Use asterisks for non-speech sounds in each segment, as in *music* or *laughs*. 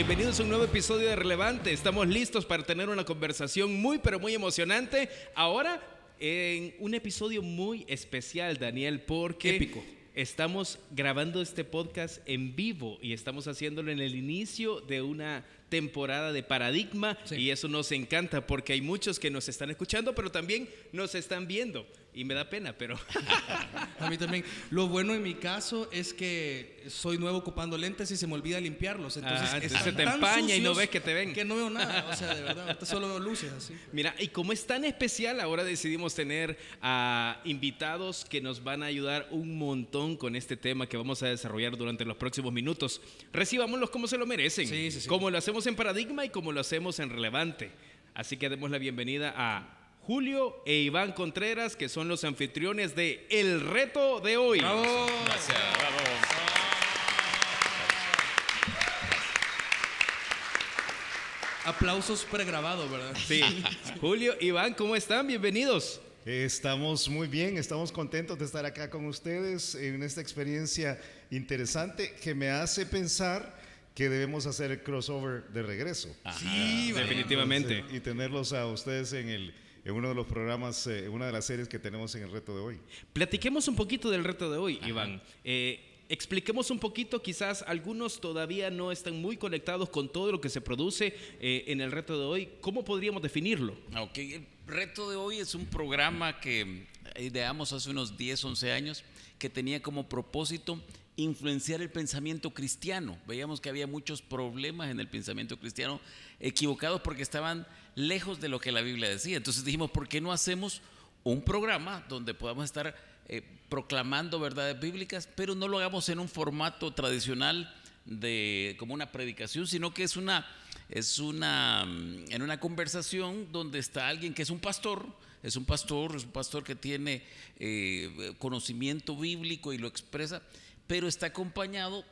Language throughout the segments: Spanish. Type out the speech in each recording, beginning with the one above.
Bienvenidos a un nuevo episodio de Relevante. Estamos listos para tener una conversación muy, pero muy emocionante. Ahora, en un episodio muy especial, Daniel, porque... Épico. Estamos grabando este podcast en vivo y estamos haciéndolo en el inicio de una temporada de paradigma Sí. y eso nos encanta porque hay muchos que nos están escuchando pero también nos están viendo y me da pena pero *laughs* A mí también. Lo bueno en mi caso es que soy nuevo ocupando lentes y se me olvida limpiarlos. Entonces, Ah, se te empaña y no ves que te ven. Que no veo nada. O sea, de verdad, ahorita solo veo luces así. Mira, y como es tan especial, ahora decidimos tener a invitados que nos van a ayudar un montón con este tema que vamos a desarrollar durante los próximos minutos. Recibámoslos como se lo merecen, Sí, sí, sí. como lo hacemos en Paradigma y como lo hacemos en Relevante. Así que demos la bienvenida a Julio e Iván Contreras, que son los anfitriones de El Reto de hoy. Aplausos pregrabados, ¿verdad? Sí. Julio, Iván, ¿cómo están? Bienvenidos. Estamos muy bien, estamos contentos de estar acá con ustedes en esta experiencia interesante que me hace pensar que debemos hacer el crossover de regreso. Sí, vale. Definitivamente. Entonces, y tenerlos a ustedes en, el, en uno de los programas, eh, en una de las series que tenemos en el reto de hoy. Platiquemos un poquito del reto de hoy, Iván. Eh, expliquemos un poquito, quizás algunos todavía no están muy conectados con todo lo que se produce eh, en el reto de hoy. ¿Cómo podríamos definirlo? Ok, el reto de hoy es un programa que ideamos hace unos 10, 11 años que tenía como propósito influenciar el pensamiento cristiano. Veíamos que había muchos problemas en el pensamiento cristiano equivocados porque estaban lejos de lo que la Biblia decía. Entonces dijimos, ¿por qué no hacemos un programa donde podamos estar eh, proclamando verdades bíblicas, pero no lo hagamos en un formato tradicional de como una predicación, sino que es una es una mm, en una conversación donde está alguien que es un pastor, es un pastor, es un pastor que tiene eh, conocimiento bíblico y lo expresa, pero está acompañado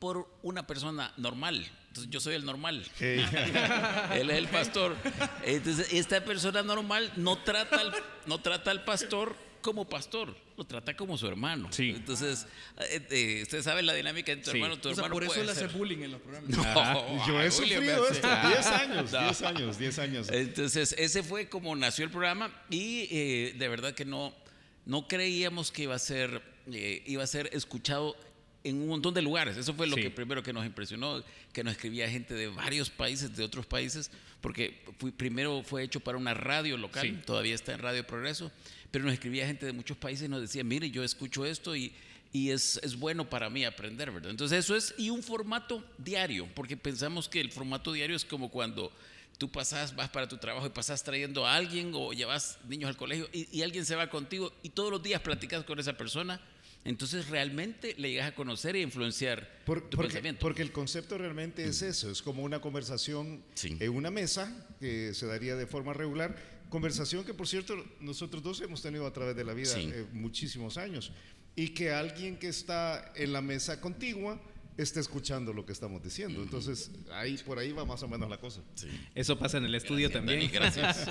por una persona normal. Entonces yo soy el normal. Hey. *laughs* Él es el pastor. Entonces, esta persona normal no trata al, no trata al pastor como pastor, lo trata como su hermano. Sí. Entonces, eh, eh, usted sabe la dinámica entre tu Sí. hermano, tu O sea, hermano por eso puede le hace ser- bullying en los programas. *laughs* No, Yo he sufrido me esto, hace- 10 años, No. 10 años, 10 años. Entonces, ese fue como nació el programa y eh, de verdad que no, no creíamos que iba a ser, eh, iba a ser escuchado en un montón de lugares. Eso fue lo Sí. que primero que nos impresionó, que nos escribía gente de varios países, de otros países, porque fui- primero fue hecho para una radio local, Sí. todavía está en Radio Progreso, pero nos escribía gente de muchos países y nos decía, mire, yo escucho esto y, y es, es bueno para mí aprender, ¿verdad? Entonces eso es, y un formato diario, porque pensamos que el formato diario es como cuando tú pasas, vas para tu trabajo y pasas trayendo a alguien o llevas niños al colegio y, y alguien se va contigo y todos los días platicas con esa persona, entonces realmente le llegas a conocer e influenciar Por- tu porque, pensamiento. porque el concepto realmente es eso, es como una conversación Sí. en una mesa que se daría de forma regular, conversación que por cierto nosotros dos hemos tenido a través de la vida Sí. eh, muchísimos años y que alguien que está en la mesa contigua está escuchando lo que estamos diciendo. Entonces, ahí por ahí va más o menos la cosa. Sí. Eso pasa en el estudio Gracias, también. Dani, gracias.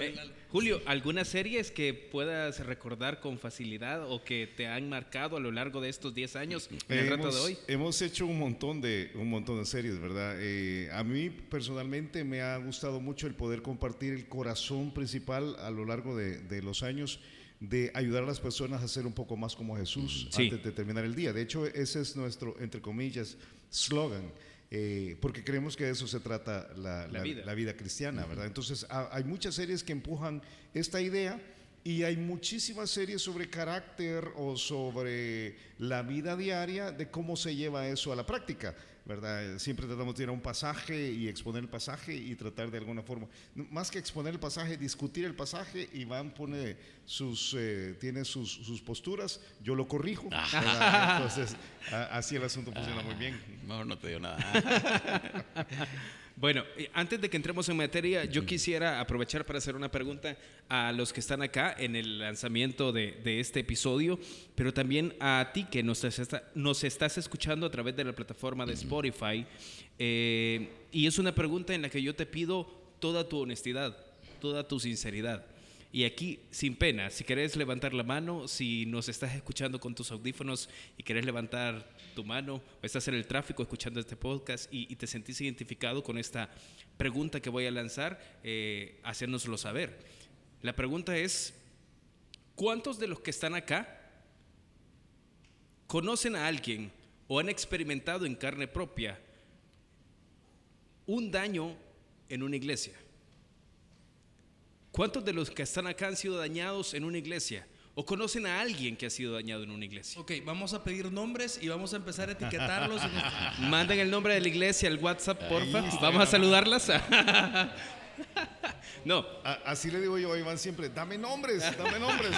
Eh, Julio, ¿algunas series que puedas recordar con facilidad o que te han marcado a lo largo de estos 10 años en el hemos, de hoy? hemos hecho un montón de un montón de series, ¿verdad? Eh, a mí personalmente me ha gustado mucho el poder compartir el corazón principal a lo largo de, de los años de ayudar a las personas a ser un poco más como Jesús Sí. antes de terminar el día. De hecho, ese es nuestro, entre comillas, slogan. eh, porque creemos que de eso se trata la, La la- vida. la vida cristiana, ¿verdad? Entonces, ha- hay muchas series que empujan esta idea y hay muchísimas series sobre carácter o sobre la vida diaria de cómo se lleva eso a la práctica, ¿verdad? Siempre tratamos de ir a un pasaje y exponer el pasaje y tratar de alguna forma, más que exponer el pasaje, discutir el pasaje, Iván pone sus, eh, tiene sus, sus posturas, yo lo corrijo, ¿verdad? Entonces, a- así el asunto funciona muy bien. Mejor no te digo nada. *laughs* Bueno, eh, antes de que entremos en materia, yo quisiera aprovechar para hacer una pregunta a los que están acá en el lanzamiento de, de este episodio, pero también a ti que nos, está- nos estás escuchando a través de la plataforma de Spotify. Eh, y es una pregunta en la que yo te pido toda tu honestidad, toda tu sinceridad. Y aquí, sin pena, si querés levantar la mano, si nos estás escuchando con tus audífonos y querés levantar tu mano, o estás en el tráfico escuchando este podcast y, te sentís identificado con esta pregunta que voy a lanzar, eh, hacérnoslo saber. La pregunta es, ¿cuántos de los que están acá conocen a alguien o han experimentado en carne propia un daño en una iglesia? ¿Cuántos de los que están acá han sido dañados en una iglesia? ¿O conocen a alguien que ha sido dañado en una iglesia? Ok, vamos a pedir nombres y vamos a empezar a etiquetarlos. en este- *laughs* Manden el nombre de la iglesia al WhatsApp, porfa. Vamos a saludarlas. *laughs* no, A- así le digo yo a Iván siempre, dame nombres, dame nombres. *laughs*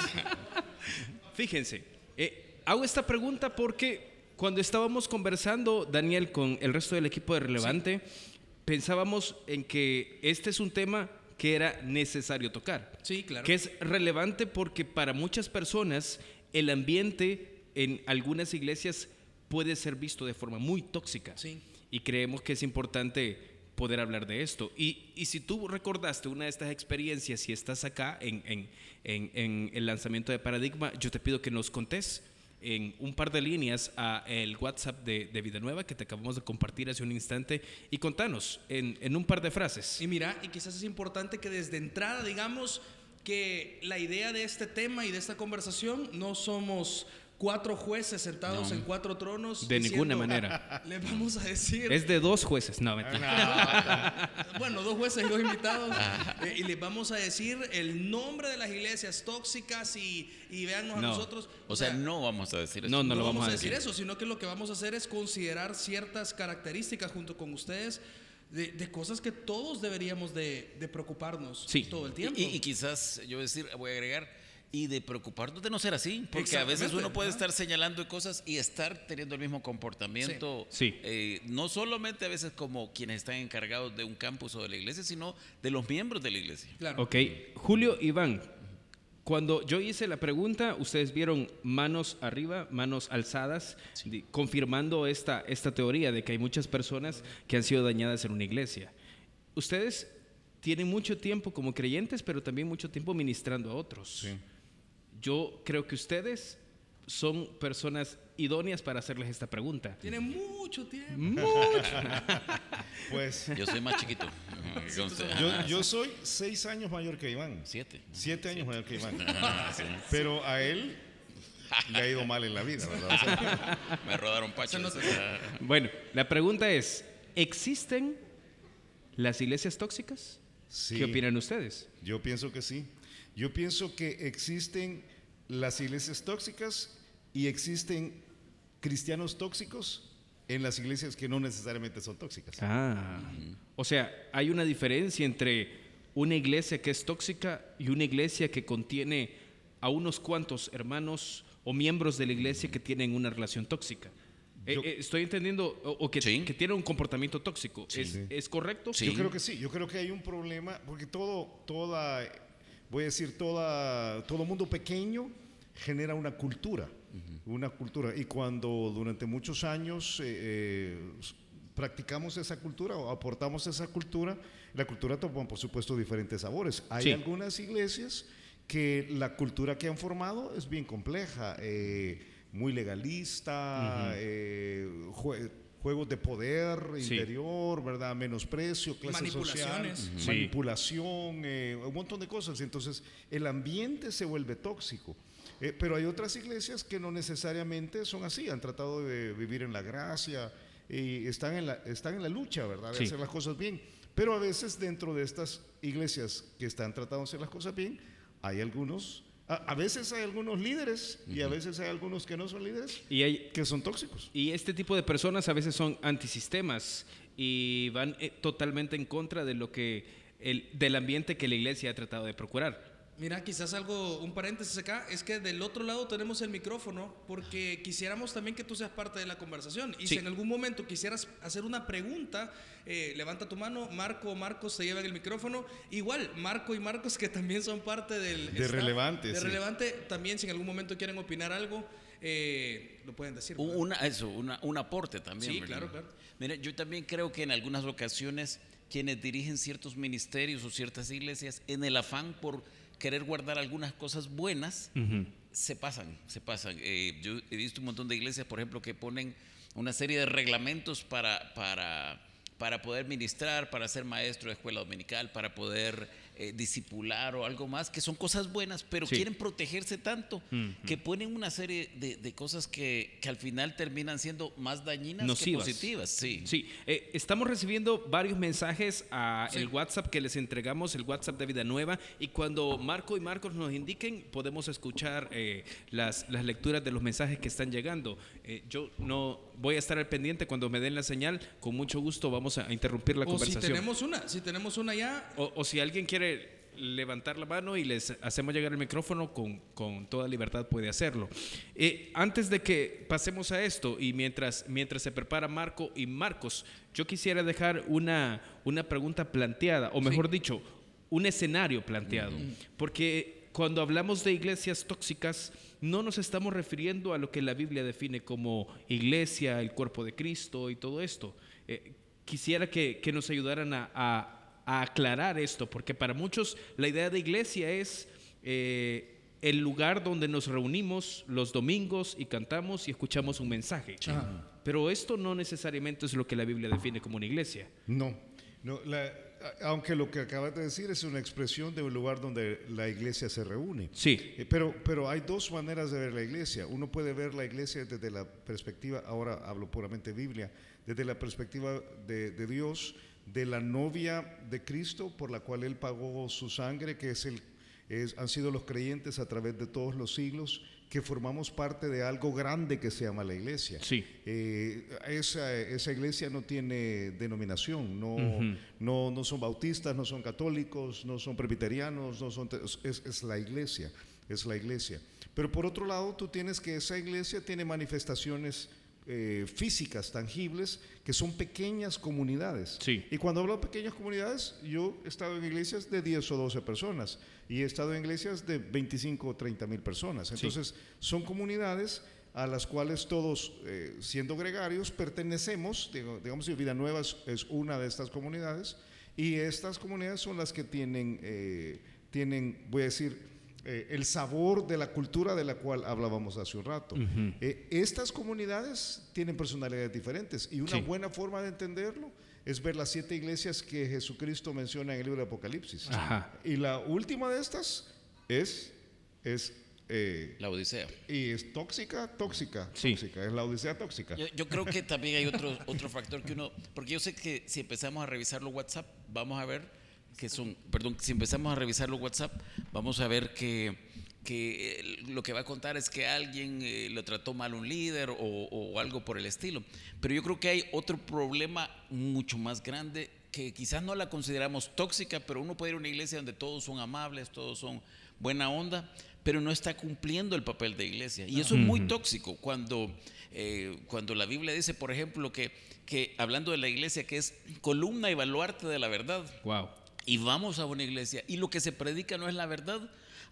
Fíjense, eh, hago esta pregunta porque cuando estábamos conversando, Daniel, con el resto del equipo de Relevante, pensábamos en que este es un tema que era necesario tocar. Sí, claro. Que es relevante porque para muchas personas el ambiente en algunas iglesias puede ser visto de forma muy tóxica. Sí. Y creemos que es importante poder hablar de esto. Y, y si tú recordaste una de estas experiencias y estás acá en, en- en- en el lanzamiento de Paradigma, yo te pido que nos contés en un par de líneas a el WhatsApp de, de Vida Nueva que te acabamos de compartir hace un instante y contanos en, en un par de frases. Y mira, y quizás es importante que desde entrada digamos que la idea de este tema y de esta conversación no somos cuatro jueces sentados No. en cuatro tronos. De ninguna diciendo, manera. *laughs* Le vamos a decir. Es de dos jueces, no, mentira. *laughs* Bueno, dos jueces y dos invitados. eh, y les vamos a decir el nombre de las iglesias tóxicas y, y véannos a No. nosotros. O sea, no vamos a decir eso. No, no no lo vamos a decir eso, decir. sino que lo que vamos a hacer es considerar ciertas características junto con ustedes de, de cosas que todos deberíamos de, de preocuparnos Sí. todo el tiempo. Y, y quizás yo decir, voy a agregar, y de preocuparnos de no ser así, porque a veces uno puede estar señalando cosas y estar teniendo el mismo comportamiento, Sí. Sí. eh, no solamente a veces como quienes están encargados de un campus o de la iglesia, sino de los miembros de la iglesia. Claro. Ok, Julio Iván, cuando yo hice la pregunta, ustedes vieron manos arriba, manos alzadas, confirmando esta, esta teoría de que hay muchas personas que han sido dañadas en una iglesia. Ustedes tienen mucho tiempo como creyentes, pero también mucho tiempo ministrando a otros. Yo creo que ustedes son personas idóneas para hacerles esta pregunta. Tiene mucho tiempo. *laughs* Pues Yo soy más chiquito. Yo, soy seis años mayor que Iván. Siete. Siete años mayor que Iván. Pero a él le ha ido mal en la vida, ¿verdad? O sea, *laughs* Me rodaron pachos. Bueno, la pregunta es, ¿existen las iglesias tóxicas? sí, ¿Qué opinan ustedes? Yo pienso que sí. Yo pienso que existen las iglesias tóxicas y existen cristianos tóxicos en las iglesias que no necesariamente son tóxicas. Ah, o sea, hay una diferencia entre una iglesia que es tóxica y una iglesia que contiene a unos cuantos hermanos o miembros de la iglesia que tienen una relación tóxica. Eh, Yo- eh, estoy entendiendo, o, o que, Sí. que tienen un comportamiento tóxico. ¿Es, Sí. es correcto? Sí. Yo creo que sí, yo creo que hay un problema, porque todo, toda, voy a decir, toda, todo mundo pequeño genera una cultura, una cultura. Y cuando durante muchos años eh, eh, practicamos esa cultura o aportamos esa cultura, la cultura toma, por supuesto, diferentes sabores. Hay Sí. algunas iglesias que la cultura que han formado es bien compleja, eh, muy legalista, eh, jue- juegos de poder Sí. interior, ¿verdad? Menosprecio, clase social, Manipulaciones. Sí. manipulación, eh, un montón de cosas. Entonces, el ambiente se vuelve tóxico. Eh, pero hay otras iglesias que no necesariamente son así, han tratado de vivir en la gracia y están en la, están en la lucha, ¿verdad? De Sí. hacer las cosas bien. Pero a veces dentro de estas iglesias que están tratando de hacer las cosas bien, hay algunos, a, a veces hay algunos líderes y a veces hay algunos que no son líderes Y, hay, que son tóxicos. y este tipo de personas a veces son antisistemas y van eh, totalmente en contra de lo que el, del ambiente que la iglesia ha tratado de procurar. Mira, quizás algo, un paréntesis acá, es que del otro lado tenemos el micrófono porque quisiéramos también que tú seas parte de la conversación. Y Sí. si en algún momento quisieras hacer una pregunta, eh, levanta tu mano, Marco o Marcos se llevan el micrófono. Igual, Marco y Marcos que también son parte del... De Relevante, De sí. relevante, también si en algún momento quieren opinar algo, eh, lo pueden decir. Una, eso, una- un aporte también. Sí, ¿verdad? claro, claro. Mira, yo también creo que en algunas ocasiones quienes dirigen ciertos ministerios o ciertas iglesias, en el afán por querer guardar algunas cosas buenas, se pasan, se pasan. Eh, yo he visto un montón de iglesias, por ejemplo, que ponen una serie de reglamentos para, para, para poder ministrar, para ser maestro de escuela dominical, para poder eh, disipular o algo más, que son cosas buenas, pero Sí. quieren protegerse tanto que ponen una serie de, de cosas que, que al final terminan siendo más dañinas Nocivas. que positivas. Sí. Sí, eh, estamos recibiendo varios mensajes a Sí. el WhatsApp que les entregamos, el WhatsApp de Vida Nueva, y cuando Marco y Marcos nos indiquen, podemos escuchar eh, las, las lecturas de los mensajes que están llegando. Eh, yo no voy a estar al pendiente cuando me den la señal, con mucho gusto vamos a interrumpir la O si conversación. tenemos una, si tenemos una ya, O, o si alguien quiere levantar la mano y les hacemos llegar el micrófono, con, con toda libertad puede hacerlo. Eh, antes de que pasemos a esto y mientras, mientras se prepara Marco y Marcos, yo quisiera dejar una, una pregunta planteada, o mejor dicho, un escenario planteado. Porque cuando hablamos de iglesias tóxicas, no nos estamos refiriendo a lo que la Biblia define como iglesia, el cuerpo de Cristo y todo esto. Eh, quisiera que, que nos ayudaran a, a- a aclarar esto, porque para muchos la idea de iglesia es eh, el lugar donde nos reunimos los domingos y cantamos y escuchamos un mensaje. Ajá. Pero esto no necesariamente es lo que la Biblia define como una iglesia. No, no la- aunque lo que acabas de decir es una expresión de un lugar donde la iglesia se reúne. Sí, Eh, Pero, pero hay dos maneras de ver la iglesia. Uno puede ver la iglesia desde la perspectiva, ahora hablo puramente Biblia, desde la perspectiva de, de Dios, de la novia de Cristo por la cual Él pagó su sangre, que es el, es- han sido los creyentes a través de todos los siglos, que formamos parte de algo grande que se llama la iglesia. sí. Eh, esa, esa iglesia no tiene denominación, no, Ujú. no, no son bautistas, no son católicos, no son presbiterianos, no son, es, es la iglesia, es la iglesia. Pero por otro lado, tú tienes que esa iglesia tiene manifestaciones eh, físicas, tangibles, que son pequeñas comunidades. Sí. Y cuando hablo de pequeñas comunidades, yo he estado en iglesias de 10 o 12 personas y he estado en iglesias de 25 o 30 mil personas. Entonces, son comunidades a las cuales todos, eh, siendo gregarios, pertenecemos, digamos que Vida Nueva es, es una de estas comunidades, y estas comunidades son las que tienen, eh, tienen voy a decir, eh, el sabor de la cultura de la cual hablábamos hace un rato. Eh, estas comunidades tienen personalidades diferentes y una Sí. buena forma de entenderlo es ver las siete iglesias que Jesucristo menciona en el libro de Apocalipsis. Ajá. Y la última de estas es, es eh, La Odisea. y es tóxica, tóxica, Sí. tóxica, es la odisea tóxica. Yo, yo creo que también hay otro, otro factor que uno, porque yo sé que si empezamos a revisar los WhatsApp, vamos a ver que son, perdón, si empezamos a revisar los WhatsApp, vamos a ver que, que eh, lo que va a contar es que alguien eh, lo trató mal un líder o, o algo por el estilo. Pero yo creo que hay otro problema mucho más grande que quizás no la consideramos tóxica, pero uno puede ir a una iglesia donde todos son amables, todos son buena onda, pero no está cumpliendo el papel de iglesia. Y eso es muy tóxico cuando, eh, cuando la Biblia dice, por ejemplo, que, que hablando de la iglesia, que es columna y baluarte de la verdad, Wow. Y vamos a una iglesia y lo que se predica no es la verdad,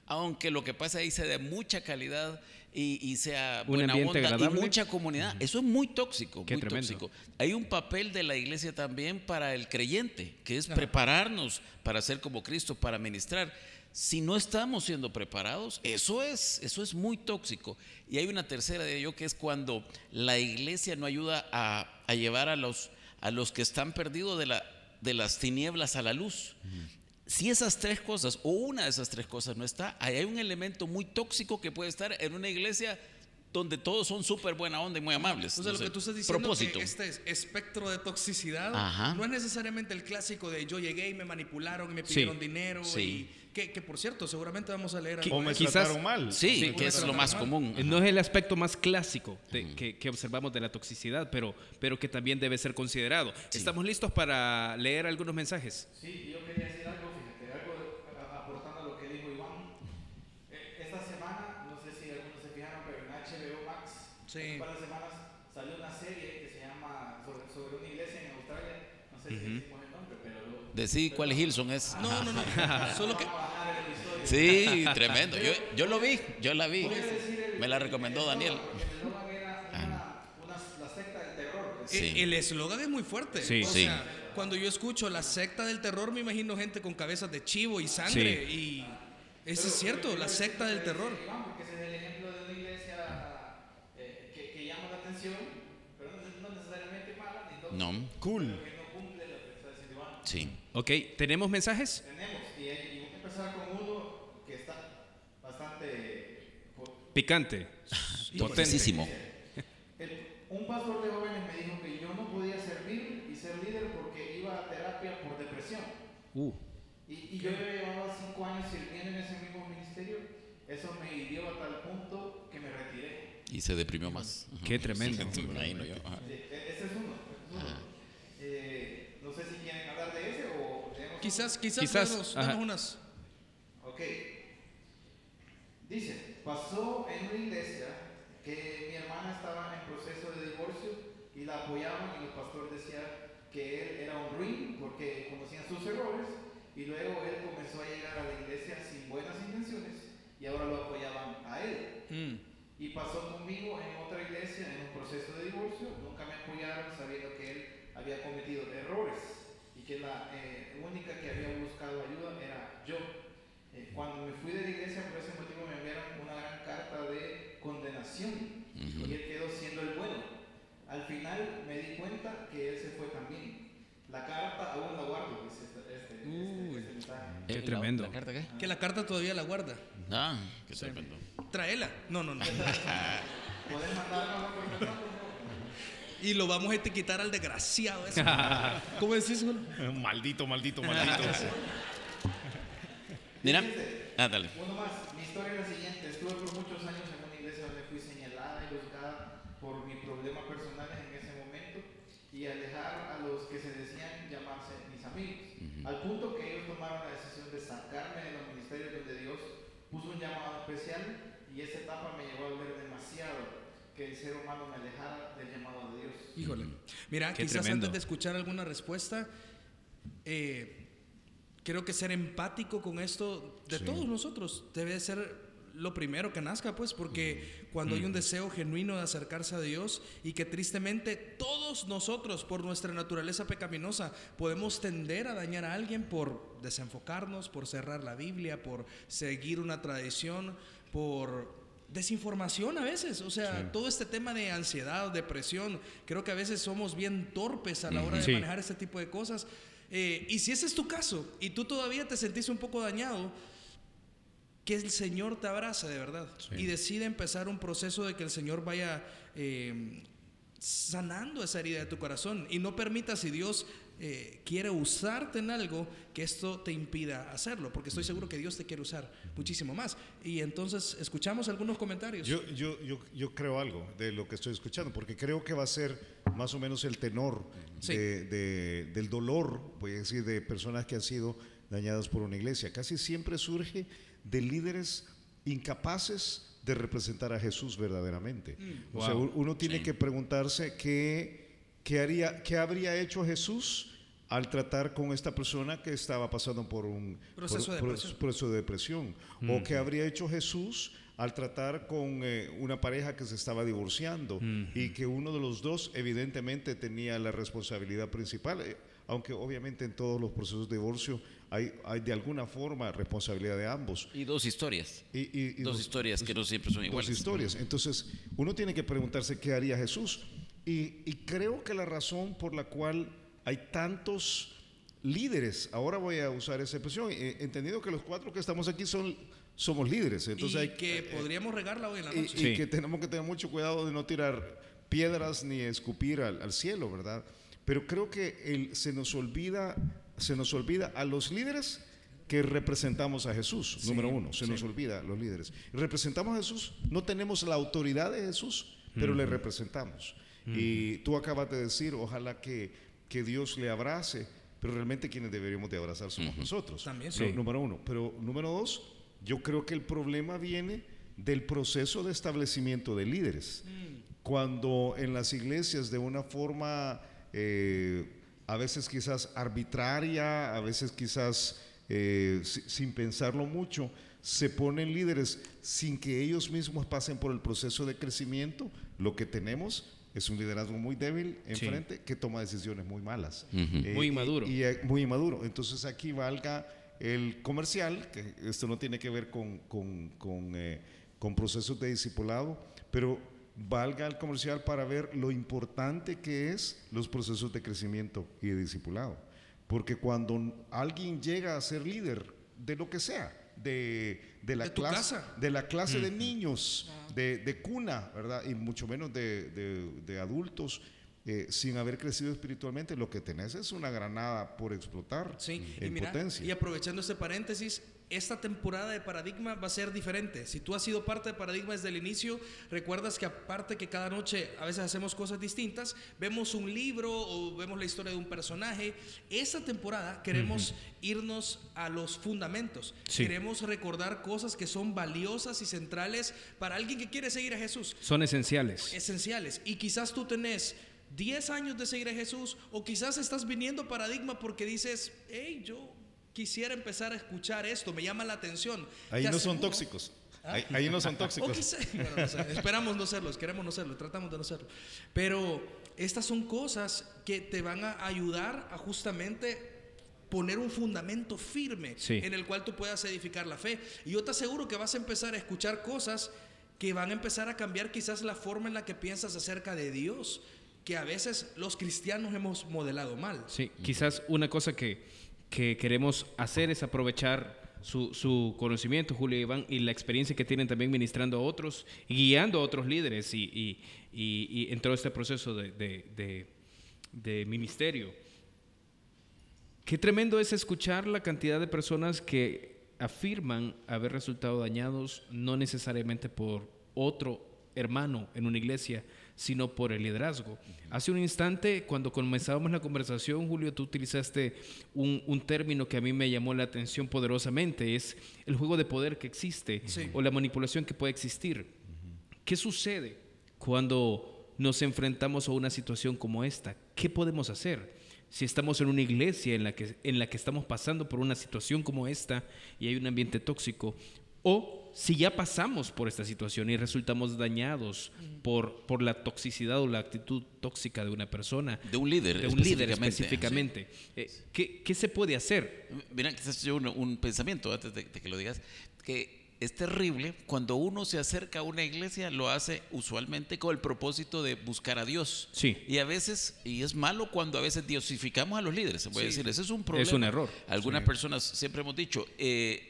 aunque lo que pasa ahí sea de mucha calidad y, y sea Un buena ambiente onda y agradable. mucha comunidad. Eso es muy tóxico, Qué muy tremendo. tóxico. Hay un papel de la iglesia también para el creyente, que es prepararnos para ser como Cristo, para ministrar. Si no estamos siendo preparados, eso es, eso es muy tóxico. Y hay una tercera de ello que es cuando la iglesia no ayuda a, a llevar a los, a los que están perdidos de, la, de las tinieblas a la luz. Si esas tres cosas o una de esas tres cosas no está, ahí hay un elemento muy tóxico que puede estar en una iglesia donde todos son súper buena onda y muy amables. O sea, lo Entonces, que tú estás diciendo propósito. que este es- espectro de toxicidad Ajá. no es necesariamente el clásico de yo llegué y me manipularon y me Sí. pidieron dinero Sí. y que, que, por cierto seguramente vamos a leer O me quizás- trataron mal. Sí, Sí, que es lo más común. No es el aspecto más clásico de- que, que observamos de la toxicidad, pero, pero que también debe ser considerado. ¿Estamos listos para leer algunos mensajes? Sí, yo quería decir algo, fíjate, algo aportando a lo que dijo Iván. Eh, Esta semana, no sé si algunos se fijaron, pero en HBO Max, Sí un par de semanas salió una serie que se llama sobre, sobre una iglesia en Australia. No sé si decimos el nombre, pero lo- Decí cuál Hilson es. No, no, no. *laughs* Solo que Sí, tremendo. Yo, yo lo vi, yo la vi. Me la recomendó Daniel. el eslogan era una, una, la secta del terror. Sí. el eslogan es muy fuerte. Sí. o Sí. sea, cuando yo escucho la secta del terror me imagino gente con cabezas de chivo y sangre y Ese es cierto, la secta del terror. Porque ese es el ejemplo de una iglesia eh, que, que llama la atención, pero no, necesariamente mala, ni todo, No, Cool. que no cumple lo que está diciendo Iván. sí. Ok, ¿tenemos mensajes? Tenemos, y, y voy a empezar con uno que está bastante... Picante. Potentísimo. un pastor de jóvenes me dijo que yo no podía servir y ser líder porque iba a terapia por depresión. Uh, Y, y yo llevaba cinco años sirviendo en ese mismo ministerio. Eso me hirió a tal punto que me retiré. Y se deprimió más. Qué tremendo. Sí, me imagino yo. Ajá. Sí, e- ese es uno. ese es uno. Eh, no sé si quieren hablar de ese o tenemos Quizás, quizás, Quizás, danos- ajá. danos unas. Ok. Dice, pasó en una iglesia que mi hermana estaba en proceso de divorcio y la apoyaban y los pastores decían que él era un ruin porque conocían sus errores y luego él comenzó a llegar a la iglesia sin buenas intenciones y ahora lo apoyaban a él. Mm. Y pasó conmigo en otra iglesia en un proceso de divorcio. Nunca me apoyaron sabiendo que él había cometido errores que la eh, única que había buscado ayuda era yo. Eh, cuando me fui de la iglesia por ese motivo me enviaron una gran carta de condenación y él quedó siendo el bueno. Al final me di cuenta que él se fue también. La carta aún la guardo, dice este, este, este- Uy. este mensaje. Qué Eh, la- tremendo. ¿La carta qué? Que la carta todavía la guarda. Ah, qué tremendo. Tráela. No, no, no. *laughs* ¿Puedes mandarnos por? Y lo vamos a etiquetar al desgraciado ese. *laughs* ¿Cómo decís, Julio? Maldito, maldito, maldito. *laughs* Mira. Ah, dale. Uno más, mi historia es la siguiente. Estuve por muchos años en una iglesia donde fui señalada y juzgada por mis problemas personales en ese momento y alejar a los que se decían llamarse mis amigos. Al punto que ellos tomaron la decisión de sacarme de los ministerios donde Dios puso un llamado especial y esa etapa me llevó a ver demasiado que el ser humano me alejara del llamado de Dios. Híjole. Mira, Qué quizás tremendo. antes de escuchar alguna respuesta, eh, creo que ser empático con esto de Sí. todos nosotros debe ser lo primero que nazca, pues, porque cuando hay un deseo genuino de acercarse a Dios y que tristemente todos nosotros, por nuestra naturaleza pecaminosa, podemos tender a dañar a alguien por desenfocarnos, por cerrar la Biblia, por seguir una tradición, por desinformación a veces, o sea, todo este tema de ansiedad, depresión, creo que a veces somos bien torpes a la hora de Sí. manejar este tipo de cosas. Eh, y si ese es tu caso y tú todavía te sentís un poco dañado, que el Señor te abraza de verdad y decide empezar un proceso de que el Señor vaya eh, sanando esa herida de tu corazón y no permita si Dios eh, quiere usarte en algo que esto te impida hacerlo, porque estoy seguro que Dios te quiere usar muchísimo más. Y entonces escuchamos algunos comentarios. Yo, yo, yo, yo creo algo de lo que estoy escuchando, porque creo que va a ser más o menos el tenor Sí. de- de- del dolor, voy a decir, de personas que han sido dañadas por una iglesia. Casi siempre surge de líderes incapaces de representar a Jesús verdaderamente. O sea, Wow. uno tiene Sí. que preguntarse qué, qué, haría, qué habría hecho Jesús al tratar con esta persona que estaba pasando por un Proceso por- de depresión. proceso de depresión. O qué habría hecho Jesús al tratar con eh, una pareja que se estaba divorciando y que uno de los dos evidentemente tenía la responsabilidad principal, eh, aunque obviamente en todos los procesos de divorcio hay, hay de alguna forma responsabilidad de ambos. Y dos historias. Y, y- y Dos los- historias que no siempre son dos iguales. historias. Entonces, uno tiene que preguntarse qué haría Jesús. Y, y creo que la razón por la cual hay tantos líderes, ahora voy a usar esa expresión, eh, entendido que los cuatro que estamos aquí son, somos líderes. Entonces y hay que eh, podríamos regarla hoy en la y, noche. y Sí. que tenemos que tener mucho cuidado de no tirar piedras ni escupir al, al cielo, ¿verdad? Pero creo que el- se nos olvida, se nos olvida a los líderes que representamos a Jesús, número uno, se nos olvida a los líderes. Representamos a Jesús, no tenemos la autoridad de Jesús, pero le representamos. Y tú acabas de decir, ojalá que, que Dios le abrace, pero realmente quienes deberíamos de abrazar somos nosotros. También, sí. Número uno. Pero número dos, yo creo que el problema viene del proceso de establecimiento de líderes. Cuando en las iglesias de una forma eh, a veces quizás arbitraria, a veces quizás eh, si- sin pensarlo mucho, se ponen líderes sin que ellos mismos pasen por el proceso de crecimiento, lo que tenemos es un liderazgo muy débil Sí. enfrente que toma decisiones muy malas. Eh, Muy inmaduro. Y, eh, muy inmaduro. Entonces aquí valga el comercial, que esto no tiene que ver con, con, con, eh, con procesos de discipulado, pero valga el comercial para ver lo importante que es los procesos de crecimiento y de discipulado. Porque cuando alguien llega a ser líder de lo que sea, de, de la, De clase, casa. de la clase de niños, de, de cuna, ¿verdad? Y mucho menos de, de- de adultos, eh, sin haber crecido espiritualmente, lo que tenés es una granada por explotar Sí, y en mira, potencia. y aprovechando este paréntesis, esta temporada de Paradigma va a ser diferente. Si tú has sido parte de Paradigma desde el inicio, recuerdas que aparte que cada noche a veces hacemos cosas distintas, vemos un libro o vemos la historia de un personaje. Esta temporada queremos irnos a los fundamentos. Sí. Queremos recordar cosas que son valiosas y centrales para alguien que quiere seguir a Jesús Son esenciales. esenciales. Y quizás tú tenés 10 años de seguir a Jesús o quizás estás viniendo paradigma porque dices, hey, yo quisiera empezar a escuchar esto, me llama la atención. Ahí no son tóxicos. ¿Ah? Ahí, ahí no son *laughs* *laughs* O tóxicos. quizá- bueno, no sé, esperamos no serlos, queremos no serlo, tratamos de no serlo. Pero estas son cosas que te van a ayudar a justamente poner un fundamento firme Sí. en el cual tú puedas edificar la fe. Y yo te aseguro que vas a empezar a escuchar cosas que van a empezar a cambiar quizás la forma en la que piensas acerca de Dios, que a veces los cristianos hemos modelado mal. Sí, quizás una cosa que, que queremos hacer es aprovechar su, su conocimiento, Julio y Iván, y la experiencia que tienen también ministrando a otros guiando a otros líderes y, y- y- en todo este proceso de- de- de ministerio. Qué tremendo es escuchar la cantidad de personas que afirman haber resultado dañados no necesariamente por otro hermano en una iglesia, sino por el liderazgo. Hace un instante, cuando comenzábamos la conversación, Julio, tú utilizaste un, un término que a mí me llamó la atención poderosamente, es el juego de poder que existe Sí. o la manipulación que puede existir. ¿Qué sucede cuando nos enfrentamos a una situación como esta? ¿Qué podemos hacer? Si estamos en una iglesia en la que, en la que estamos pasando por una situación como esta y hay un ambiente tóxico, o si ya pasamos por esta situación y resultamos dañados por, por la toxicidad o la actitud tóxica de una persona, De un líder. de un líder específicamente. específicamente, eh, ¿qué, qué se puede hacer? Mira, quizás yo un, un pensamiento antes de, de que lo digas, que es terrible cuando uno se acerca a una iglesia, lo hace usualmente con el propósito de buscar a Dios. Sí. Y a veces, y es malo cuando a veces diosificamos a los líderes, se puede decir, ese es un problema. un error. Algunas personas siempre hemos dicho, eh,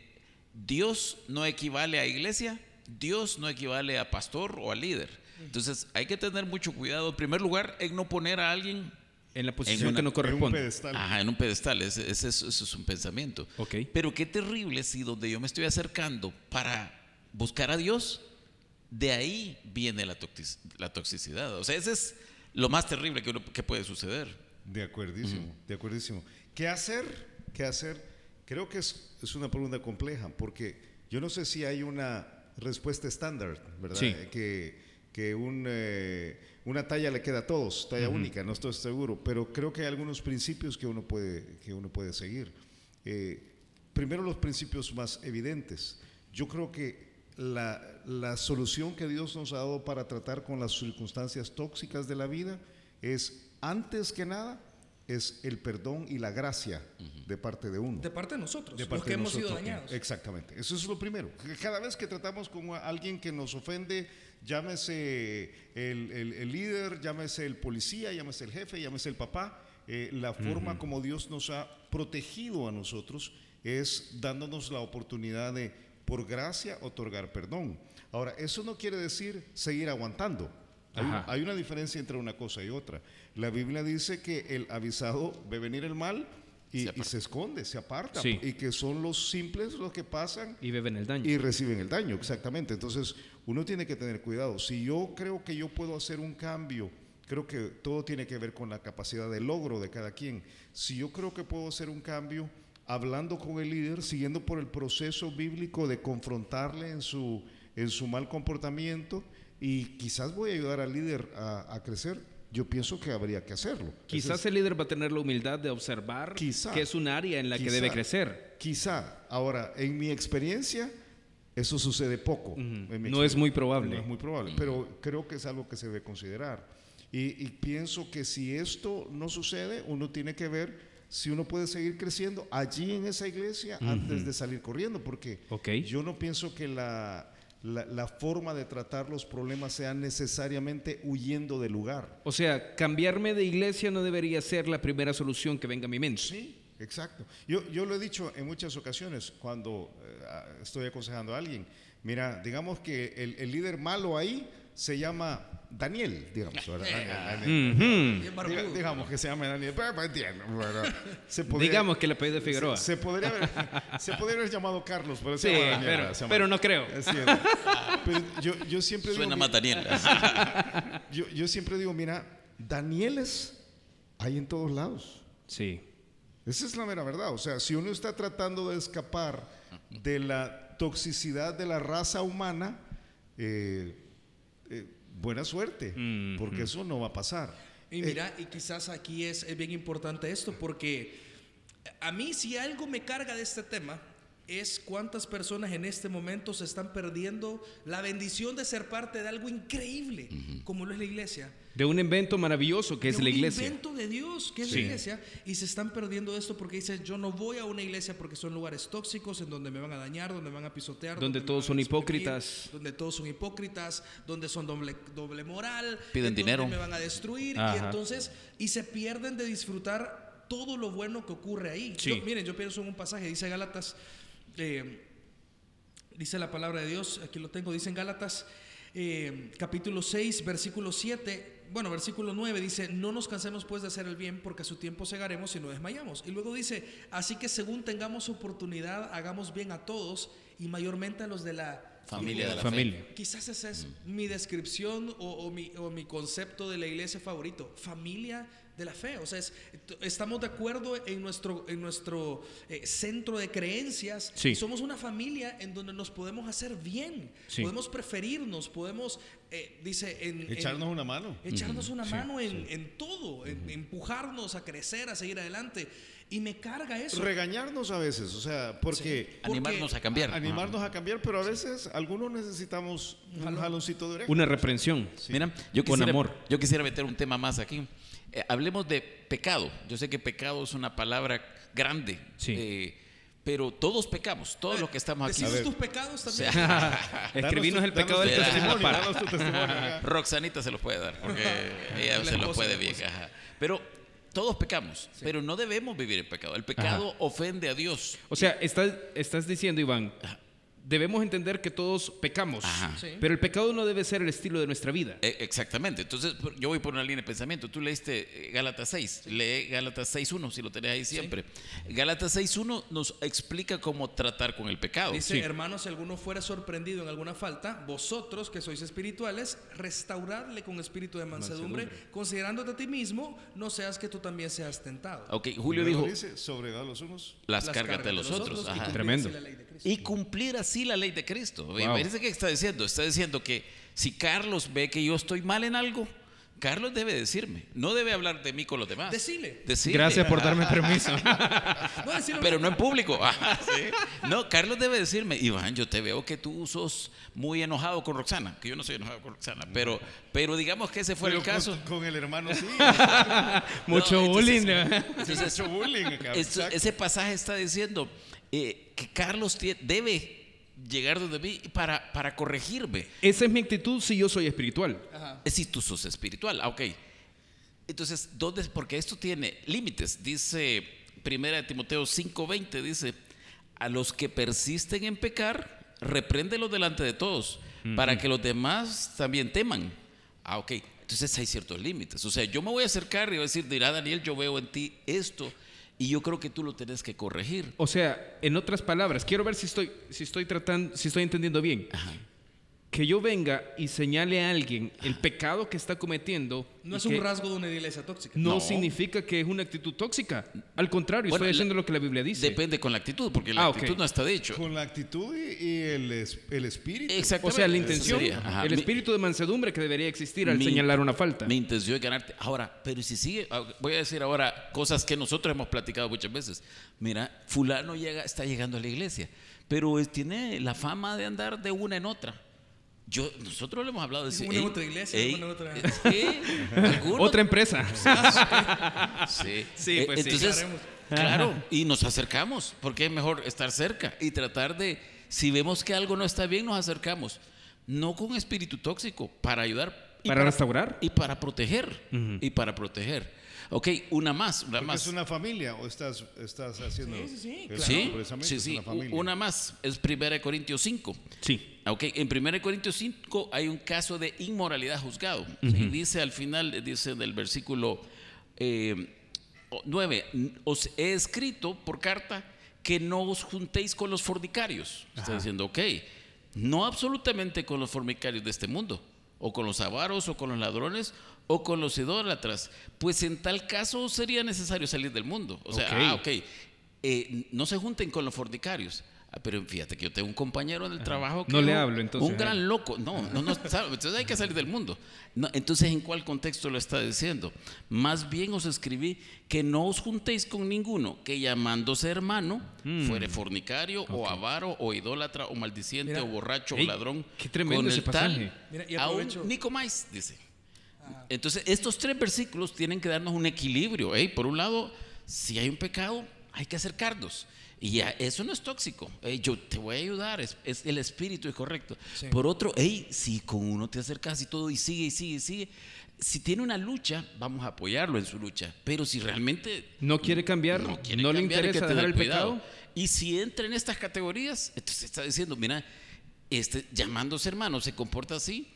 Dios no equivale a iglesia, Dios no equivale a pastor o a líder. Entonces hay que tener mucho cuidado, en primer lugar, en no poner a alguien En la posición una- que no En un corresponde. pedestal. Ajá, en un pedestal, ese, ese es, ese es un pensamiento. Ok. Pero qué terrible si donde yo me estoy acercando para buscar a Dios, de ahí viene la, toxic- la toxicidad. O sea, ese es lo más terrible que, uno- que puede suceder. De acuerdísimo, de acuerdísimo. ¿Qué hacer? ¿Qué hacer? Creo que es, es una pregunta compleja, porque yo no sé si hay una respuesta estándar, ¿verdad? Sí. Que, que un, eh, una talla le queda a todos, talla única, no estoy seguro, pero creo que hay algunos principios que uno puede, que uno puede seguir. Eh, primero los principios más evidentes. Yo creo que la, la solución que Dios nos ha dado para tratar con las circunstancias tóxicas de la vida es, antes que nada, es el perdón y la gracia de parte de uno. De parte de nosotros, De los parte que de hemos sido nosotros. dañados. Exactamente. Eso es lo primero. Cada vez que tratamos con a- alguien que nos ofende, llámese el, el- el líder, llámese el policía, llámese el jefe, llámese el papá, eh, la forma como Dios nos ha protegido a nosotros es dándonos la oportunidad de, por gracia, otorgar perdón. Ahora, eso no quiere decir seguir aguantando. Hay, una diferencia entre una cosa y otra. La Biblia dice que el avisado ve venir el mal y, Se y aparta. se esconde, se aparta, Sí. y que son los simples los que pasan Y beben el daño. y reciben el daño, exactamente. Entonces, uno tiene que tener cuidado. Si yo creo que yo puedo hacer un cambio, creo que todo tiene que ver con la capacidad de logro de cada quien. Si yo creo que puedo hacer un cambio hablando con el líder, siguiendo por el proceso bíblico de confrontarle en su, en su mal comportamiento y quizás voy a ayudar al líder a, a crecer, yo pienso que habría que hacerlo. Quizás Ese el líder va a tener la humildad de observar Quizá. que es un área en la que Quizá. debe crecer. Quizá. Ahora, en mi experiencia, eso sucede poco. En mi No es muy probable. No es muy probable, pero creo que es algo que se debe considerar. Y, y pienso que si esto no sucede, uno tiene que ver si uno puede seguir creciendo allí en esa iglesia antes de salir corriendo, porque Ok. yo no pienso que la, la, la forma de tratar los problemas sea necesariamente huyendo del lugar. O sea, cambiarme de iglesia no debería ser la primera solución que venga a mi mente. Sí, exacto. Yo, yo lo he dicho en muchas ocasiones cuando eh, estoy aconsejando a alguien. Mira, digamos que el, el líder malo ahí se llama Daniel, digamos. ¿verdad? *laughs* Daniel, Daniel. Digamos que se llama Daniel, pero, pero entiendo, bueno, se podría- Digamos que el apellido de Figueroa. Se, se podría haber, se podría haber llamado Carlos, pero se Sí, llama Daniel, pero, se llama- pero no creo. Es cierto. Pero yo, yo siempre Suena digo, más Daniel. *laughs* yo, yo siempre digo, mira, Danieles hay en todos lados. Sí. Esa es la mera verdad. O sea, si uno está tratando de escapar de la toxicidad de la raza humana, eh, eh, buena suerte, Mm, porque eso no va a pasar. Y Eh, mira, y quizás aquí es, es bien importante esto, porque a mí si algo me carga de este tema es cuántas personas en este momento se están perdiendo la bendición de ser parte de algo increíble, como lo es la iglesia. De un invento maravilloso que es la un iglesia. invento de Dios, que es Sí. la iglesia, y se están perdiendo esto porque dicen, yo no voy a una iglesia porque son lugares tóxicos, en donde me van a dañar, donde me van a pisotear. Donde todos son hipócritas. Donde todos son hipócritas, donde son doble, doble moral. Piden dinero. me van a destruir, y entonces, y se pierden de disfrutar todo lo bueno que ocurre ahí. Sí. Yo- miren, yo pienso en un pasaje, dice Gálatas, eh, dice la palabra de Dios, aquí lo tengo, dice en Gálatas eh, capítulo 6, versículo 7, bueno, versículo 9 dice, no nos cansemos pues de hacer el bien porque a su tiempo segaremos y no desmayamos. Y luego dice, así que según tengamos oportunidad, hagamos bien a todos y mayormente a los de la Familia de la Familia. Quizás esa es mi descripción o, o mi, o mi concepto de la iglesia favorito, familia de la fe. O sea, es- estamos de acuerdo en nuestro, en nuestro eh, centro de creencias. Sí. Somos una familia en donde nos podemos hacer bien, Sí. podemos preferirnos, podemos, eh, dice, en, en- Echarnos una mano. echarnos una Sí, mano en, en todo, en empujarnos a crecer, a seguir adelante. Y me carga eso. Regañarnos a veces, o sea, porque Animarnos a cambiar. animarnos a cambiar, pero a veces algunos necesitamos un jaloncito de oreja. Una reprensión. Mira, yo Con quisiera, amor. yo quisiera meter un tema más aquí. Eh, hablemos de pecado. Yo sé que pecado es una palabra grande, Sí. eh, pero todos pecamos, todos los que estamos aquí. Tus pecados O también. sea, *laughs* *laughs* Escribinos Danos el pecado del testimonio. testimonio, danos tu testimonio. *laughs* Roxanita se los puede dar, porque ella La se los puede bien. Pero todos pecamos, pero no debemos vivir en pecado. El pecado ofende a Dios. O sea, estás, estás diciendo, Iván, debemos entender que todos pecamos. Sí. pero el pecado no debe ser el estilo de nuestra vida. Eh, Exactamente. Entonces, yo voy por una línea de pensamiento. Tú leíste eh, Gálatas 6. Lee Gálatas 6.1, si lo tenés ahí siempre. Gálatas 6.1 nos explica cómo tratar con el pecado. Dice, Sí. hermanos, si alguno fuera sorprendido en alguna falta, vosotros que sois espirituales, restauradle con espíritu de mansedumbre, considerándote a ti mismo, no seas que tú también seas tentado. Ok, Julio dijo, dice, sobregad los unos. las, cargas de los otros. y Tremendo. así la ley de Cristo. Y cumplir así la ley de Cristo. Wow. Qué está diciendo. Está diciendo que si Carlos ve que yo estoy mal en algo, Carlos debe decirme. No debe hablar de mí con los demás. Decile. Gracias por darme *laughs* permiso. *laughs* No, Pero no en público. *laughs* Sí. No, Carlos debe decirme, Iván, yo te veo que tú sos muy enojado con Roxana, que yo no soy enojado con Roxana, pero, pero digamos que ese fue el caso. Con, el hermano sí. Mucho No, bullying. entonces- ¿no? Entonces, Mucho bullying esto- ese pasaje está diciendo eh, que Carlos debe llegar donde mí para, para corregirme. Esa es mi actitud si yo soy espiritual. Ajá. Es si tú sos espiritual. Ah, ok. Entonces, ¿dónde? Porque esto tiene límites. Dice Primera de Timoteo 5:20, dice, a los que persisten en pecar, repréndelos delante de todos, para que los demás también teman. Ah, ok. Entonces hay ciertos límites. O sea, yo me voy a acercar y voy a decir, dirá Daniel, yo veo en ti esto, y yo creo que tú lo tenés que corregir. O sea, en otras palabras, quiero ver si estoy, si estoy tratando, si estoy entendiendo bien. Que yo venga y señale a alguien el pecado que está cometiendo. No es un rasgo de una iglesia tóxica. No, No. significa que es una actitud tóxica. Al contrario, Bueno, estoy haciendo lo que la Biblia dice. Depende con la actitud, porque la Ah, actitud no está dicho. Con la actitud y, y el, es- el espíritu. O Exactamente. sea, la intención, el espíritu de mansedumbre que debería existir al Mi- señalar una falta. Mi intención es ganarte. Ahora, pero si sigue, ah, voy a decir ahora cosas que nosotros hemos platicado muchas veces. Mira, fulano llega, está llegando a la iglesia, pero tiene la fama de andar de una en otra. Yo, nosotros le hemos hablado de una en "Ey, otra iglesia, ey, una otra- es que algunos- Otra empresa. Sí, Sí, Eh, pues sí. entonces, Aclaremos. Claro, y nos acercamos, porque es mejor estar cerca y tratar de, si vemos que algo no está bien, nos acercamos. No con espíritu tóxico, para ayudar. y ¿Para restaurar? Y para proteger. Y para proteger. Ok, una más, una Porque más. es una familia o estás, estás haciendo. Sí, sí, sí, Sí, sí, sí. una familia. Una más, es 1 Corintios 5. Sí. Ok, en 1 Corintios 5 hay un caso de inmoralidad juzgado. Y dice al final, dice del versículo 9, os he escrito por carta que no os juntéis con los fornicarios. Está diciendo, ok, no absolutamente con los fornicarios de este mundo, o con los avaros, o con los ladrones, o con los idólatras, pues en tal caso sería necesario salir del mundo. O sea, Ok. ah, ok, eh, no se junten con los fornicarios. Ah, pero fíjate que yo tengo un compañero en el trabajo que No le un- hablo, entonces, Un a gran loco. No, no, no, *laughs* sabe, entonces hay que salir del mundo. No, entonces, ¿en cuál contexto lo está diciendo? Más bien os escribí que no os juntéis con ninguno que llamándose hermano Mm. fuere fornicario o avaro o idólatra o maldiciente Mira. o borracho Ey, o ladrón. qué tremendo con ese el tal, pasaje. Mira, y aún aprovecho- ni comáis, dice. Entonces, estos tres versículos tienen que darnos un equilibrio. Ey, por un lado, si hay un pecado, hay que acercarnos. Y ya, eso no es tóxico. Ey, yo te voy a ayudar, es, es- el espíritu es correcto. Sí. Por otro, hey, si con uno te acercas y todo y sigue y sigue y sigue, si tiene una lucha, vamos a apoyarlo en su lucha. Pero si realmente No quiere cambiar, no, no quiere le cambiar, que interesa tener dejar el cuidado. pecado. Y si entra en estas categorías, entonces está diciendo, mira, este, llamándose hermano se comporta así,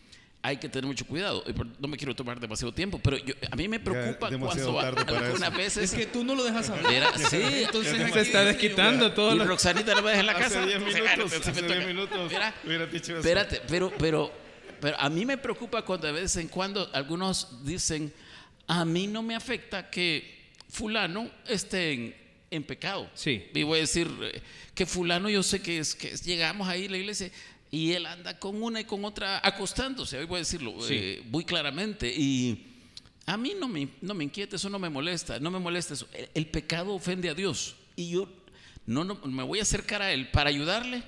hay que tener mucho cuidado. No me quiero tomar demasiado tiempo, pero yo- a mí me preocupa demasiado cuando tarde para algunas eso. veces... Es que tú no lo dejas hablar. Mira, sí, Entonces Se está desquitando todo y lo Roxanita no me deja en la casa. Hace 10 Entonces, minutos, hace me 10 toca. minutos Mira, dicho eso. espérate, pero, pero, pero a mí me preocupa cuando de vez en cuando algunos dicen, a mí no me afecta que fulano esté en, en pecado. Sí. Y voy a decir eh, que fulano yo sé que es que llegamos ahí a la iglesia y él anda con una y con otra acostándose, hoy voy a decirlo Sí. eh, muy claramente. Y a mí no me, no me inquieta, eso no me molesta, no me molesta eso. El, el pecado ofende a Dios y yo no, no me voy a acercar a él para ayudarle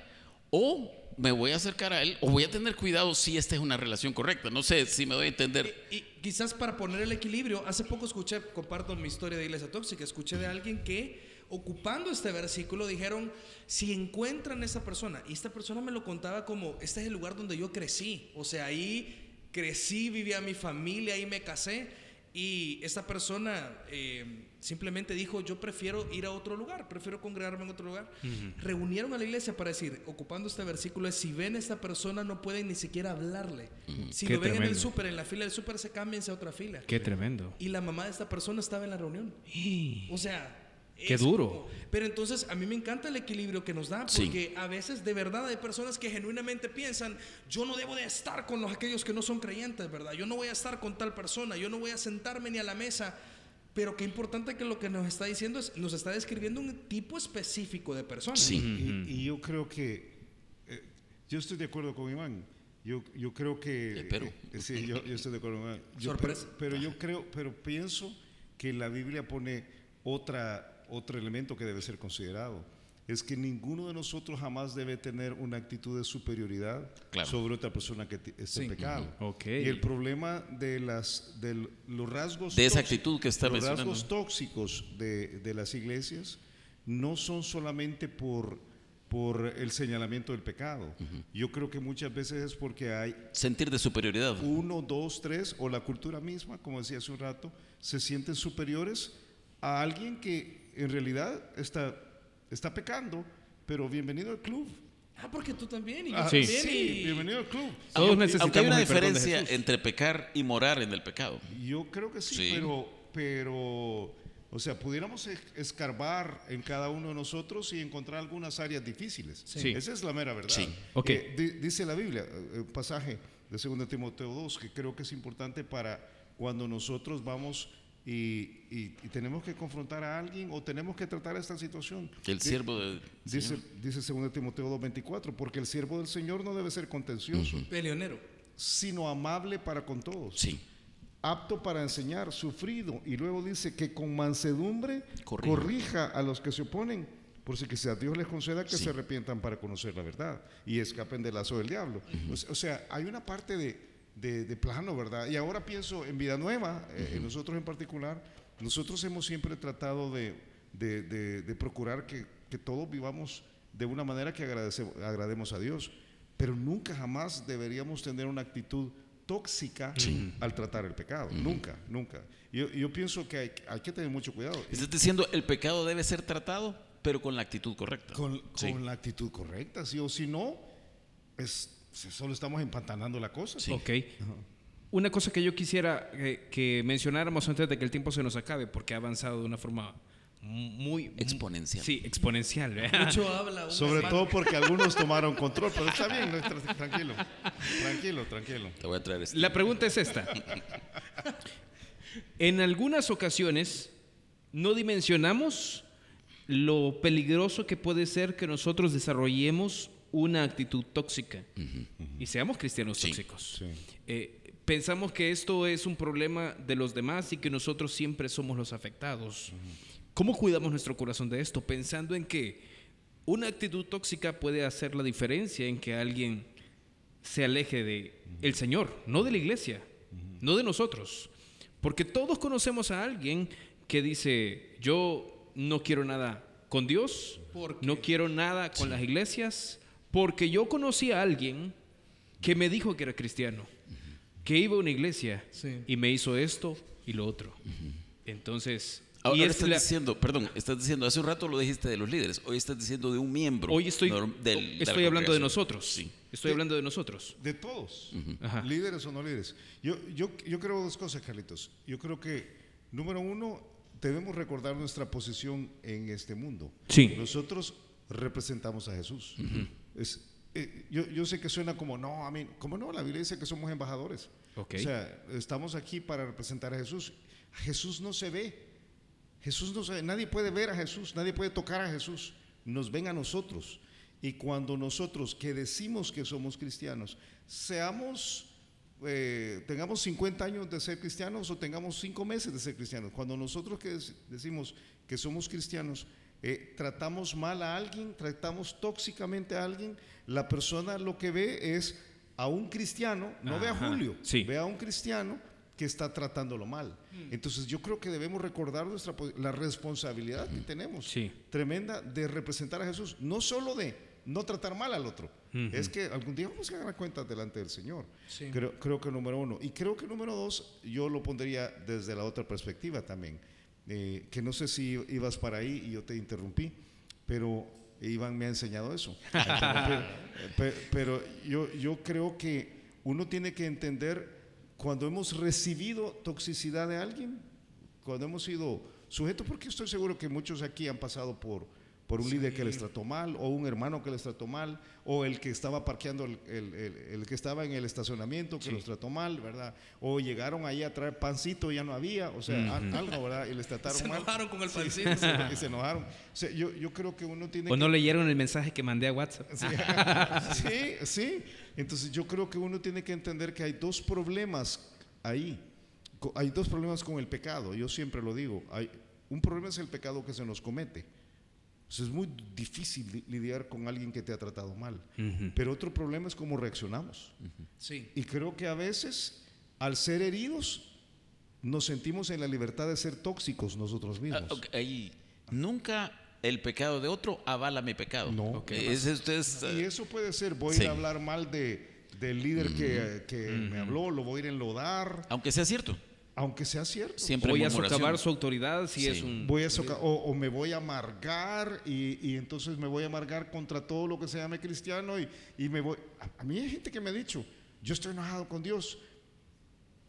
o me voy a acercar a él o voy a tener cuidado si esta es una relación correcta. No sé si me doy a entender. Y quizás para poner el equilibrio, hace poco escuché, comparto mi historia de iglesia tóxica, escuché de alguien que ocupando este versículo dijeron, si encuentran a esta persona, y esta persona me lo contaba como, este es el lugar donde yo crecí, o sea, ahí crecí, vivía mi familia, ahí me casé, y esta persona eh, simplemente dijo, yo prefiero ir a otro lugar, prefiero congregarme en otro lugar. Reunieron a la iglesia para decir, ocupando este versículo, es, si ven a esta persona no pueden ni siquiera hablarle. Si Qué lo ven en el súper, en la fila del súper, se cámbiense a otra fila. Qué tremendo. Y la mamá de esta persona estaba en la reunión. *gasps* O sea... Qué es duro. como- pero entonces a mí me encanta el equilibrio que nos da, Sí. porque a veces de verdad hay personas que genuinamente piensan, yo no debo de estar con los aquellos que no son creyentes, ¿verdad? Yo no voy a estar con tal persona, yo no voy a sentarme ni a la mesa. Pero qué importante que lo que nos está diciendo es, nos está describiendo un tipo específico de personas. Sí. Y, y yo creo que, eh, yo estoy de acuerdo con Iván. Yo, yo creo que... Espero. eh, sí, yo, yo estoy de acuerdo con Iván. Yo Sorpresa. Pero, pero yo creo, pero pienso que la Biblia pone otra, otro elemento que debe ser considerado. Es que ninguno de nosotros jamás debe tener una actitud de superioridad Claro. sobre otra persona que esté Sí. pecado. Ujú. Ok. Y el problema de, las, de los rasgos De esa tóxicos- actitud que está los mencionando. rasgos tóxicos de, de las iglesias no son solamente por, por el señalamiento del pecado. Yo creo que muchas veces es porque hay Sentir de superioridad. uno, dos, tres, o la cultura misma, como decía hace un rato, se sienten superiores a alguien que en realidad está, está pecando, pero bienvenido al club. Ah, porque tú también y yo Ah, Sí. también. sí, y- bienvenido al club. Todos Aunque- necesitamos Aunque hay una diferencia entre pecar y morar en el pecado. Yo creo que sí, Sí. pero, pero, o sea, pudiéramos escarbar en cada uno de nosotros y encontrar algunas áreas difíciles. Sí. Esa es la mera verdad. Sí. Ok. Eh, di- dice la Biblia, eh, un pasaje de 2 Timoteo 2, que creo que es importante para cuando nosotros vamos y, y- y tenemos que confrontar a alguien o tenemos que tratar esta situación. El siervo de. Dice, dice 2 Timoteo 2.24, porque el siervo del Señor no debe ser contencioso, Peleonero. sino amable para con todos Sí. apto para enseñar, sufrido, y luego dice que con mansedumbre Corrija. corrija, a los que se oponen, por si que sea Dios les conceda que Sí. se arrepientan para conocer la verdad y escapen del lazo del diablo. o, sea, o sea, hay una parte de, de- de plano, ¿verdad? Y ahora pienso en Vida Nueva, eh, nosotros en particular, nosotros hemos siempre tratado de, de, de- de procurar que, que todos vivamos de una manera que agrademos a Dios. Pero nunca jamás deberíamos tener una actitud tóxica al tratar el pecado. Nunca, nunca. Yo, yo pienso que hay, hay que tener mucho cuidado. Estás diciendo el pecado debe ser tratado, pero con la actitud correcta. Con, Sí. con la actitud correcta, sí o si no, es, solo estamos empantanando la cosa. Ok. Una cosa que yo quisiera eh, que mencionáramos antes de que el tiempo se nos acabe, porque ha avanzado de una forma muy... Exponencial. Sí, exponencial. ¿verdad? Mucho habla. Sobre todo porque algunos tomaron control, pero está bien, *laughs* tranquilo, tranquilo, tranquilo. Te voy a traer este. La pregunta es esta. En algunas ocasiones no dimensionamos lo peligroso que puede ser que nosotros desarrollemos una actitud tóxica y seamos cristianos Sí. tóxicos. Sí. Eh, pensamos que esto es un problema de los demás y que nosotros siempre somos los afectados. ¿Cómo cuidamos nuestro corazón de esto? Pensando en que una actitud tóxica puede hacer la diferencia en que alguien se aleje de el Señor, no de la iglesia, no de nosotros. Porque todos conocemos a alguien que dice, yo no quiero nada con Dios, no quiero nada con las iglesias, porque yo conocí a alguien que me dijo que era cristiano, que iba a una iglesia Sí. y me hizo esto y lo otro. Entonces, Ahora y es estás la- diciendo, perdón, estás diciendo, hace un rato lo dijiste de los líderes, hoy estás diciendo de un miembro. hoy estoy, norm- del- de la estoy hablando de nosotros. Sí. Estoy hablando de nosotros. De todos, Ajá. líderes o no líderes. Yo, yo, yo creo dos cosas, Carlitos. Yo creo que, número uno, debemos recordar nuestra posición en este mundo. Sí. Nosotros representamos a Jesús. Es, eh, yo, yo sé que suena como, no, a mí, como no, la Biblia dice que somos embajadores. Ok. O sea, estamos aquí para representar a Jesús. Jesús no se ve. Jesús no se ve. Nadie puede ver a Jesús, nadie puede tocar a Jesús. Nos ven a nosotros. Y cuando nosotros que decimos que somos cristianos, seamos, eh, tengamos 50 años de ser cristianos o tengamos 5 meses de ser cristianos, cuando nosotros que dec- decimos que somos cristianos, eh, tratamos mal a alguien, tratamos tóxicamente a alguien, la persona lo que ve es a un cristiano, no ve a Ajá, Julio, sí. ve a un cristiano que está tratándolo mal. Entonces yo creo que debemos recordar nuestra la responsabilidad que tenemos Sí. tremenda de representar a Jesús, no solo de no tratar mal al otro, es que algún día vamos a dar cuenta delante del Señor. Sí. Creo, creo que número uno. Y creo que número dos, yo lo pondría desde la otra perspectiva también, eh, que no sé si ibas para ahí y yo te interrumpí, pero Iván me ha enseñado eso. a interrumpir. Eh, pe- pero yo, yo creo que uno tiene que entender cuando hemos recibido toxicidad de alguien, cuando hemos sido sujetos, porque estoy seguro que muchos aquí han pasado por, por un líder que les trató mal, o un hermano que les trató mal, o el que estaba parqueando, el, el- el- el que estaba en el estacionamiento que los trató mal, ¿verdad? O llegaron ahí a traer pancito y ya no había, o sea, algo, ¿verdad? Y les trataron Se mal. enojaron con el pancito. *laughs* y se enojaron. O sea, yo, yo creo que uno tiene ¿O que no leyeron el mensaje que mandé a WhatsApp? Sí, *laughs* sí. Entonces yo creo que uno tiene que entender que hay dos problemas ahí. Hay dos problemas con el pecado. Yo siempre lo digo. Hay, un problema es el pecado que se nos comete. Sea, es muy difícil li- lidiar con alguien que te ha tratado mal. Pero otro problema es cómo reaccionamos. Sí. Y creo que a veces, al ser heridos, nos sentimos en la libertad de ser tóxicos nosotros mismos. Ah, ok, ahí, nunca el pecado de otro avala mi pecado. No. Ok, Ese ustedes, Y eh, eso puede ser, voy a Sí. ir a hablar mal de, del líder que, que me habló, lo voy a ir a enlodar, aunque sea cierto, aunque sea cierto. siempre Voy a socavar su autoridad si Sí. es un... Voy a soca- o, o me voy a amargar y, y entonces me voy a amargar contra todo lo que se llame cristiano y, y me voy... A, a mí hay gente que me ha dicho, yo estoy enojado con Dios.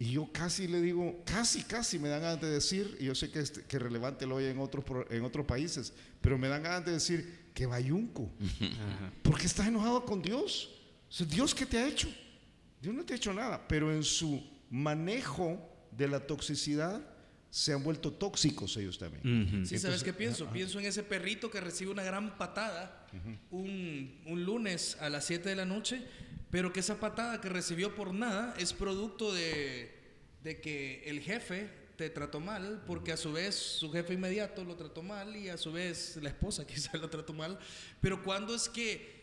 Y yo casi le digo, casi, casi me dan ganas de decir, y yo sé que es que relevante lo hay en otros, en otros países, pero me dan ganas de decir que vayunco. *laughs* Porque estás enojado con Dios. O sea, Dios, ¿qué te ha hecho? Dios no te ha hecho nada, pero en su manejo de la toxicidad se han vuelto tóxicos ellos también. Ujú. Sí, ¿sabes qué pienso? Pienso en ese perrito que recibe una gran patada un, un lunes a las 7 de la noche, pero que esa patada que recibió por nada es producto de, de que el jefe te trató mal, porque a su vez su jefe inmediato lo trató mal y a su vez la esposa *laughs* quizás lo trató mal. Pero cuando es que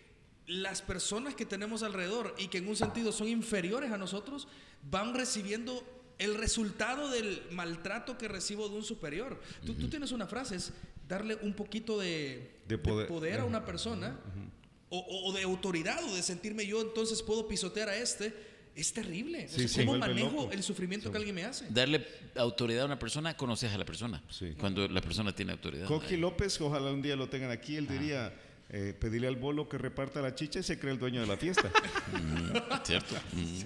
las personas que tenemos alrededor y que en un sentido son inferiores a nosotros van recibiendo el resultado del maltrato que recibo de un superior. Tú, tú tienes una frase, es, darle un poquito de, De de poder. poder, a una persona o, o- o de autoridad o de sentirme yo entonces puedo pisotear a este, es terrible. O Sí, sea, se ¿Cómo manejo loco. el sufrimiento que alguien me hace? Darle autoridad a una persona, conoces a la persona. Sí. Cuando la persona tiene autoridad. Coqui López, ojalá un día lo tengan aquí, él diría, eh, pedirle al bolo que reparta la chicha y se cree el dueño de la fiesta. *laughs* ¿Cierto? *laughs* Mm.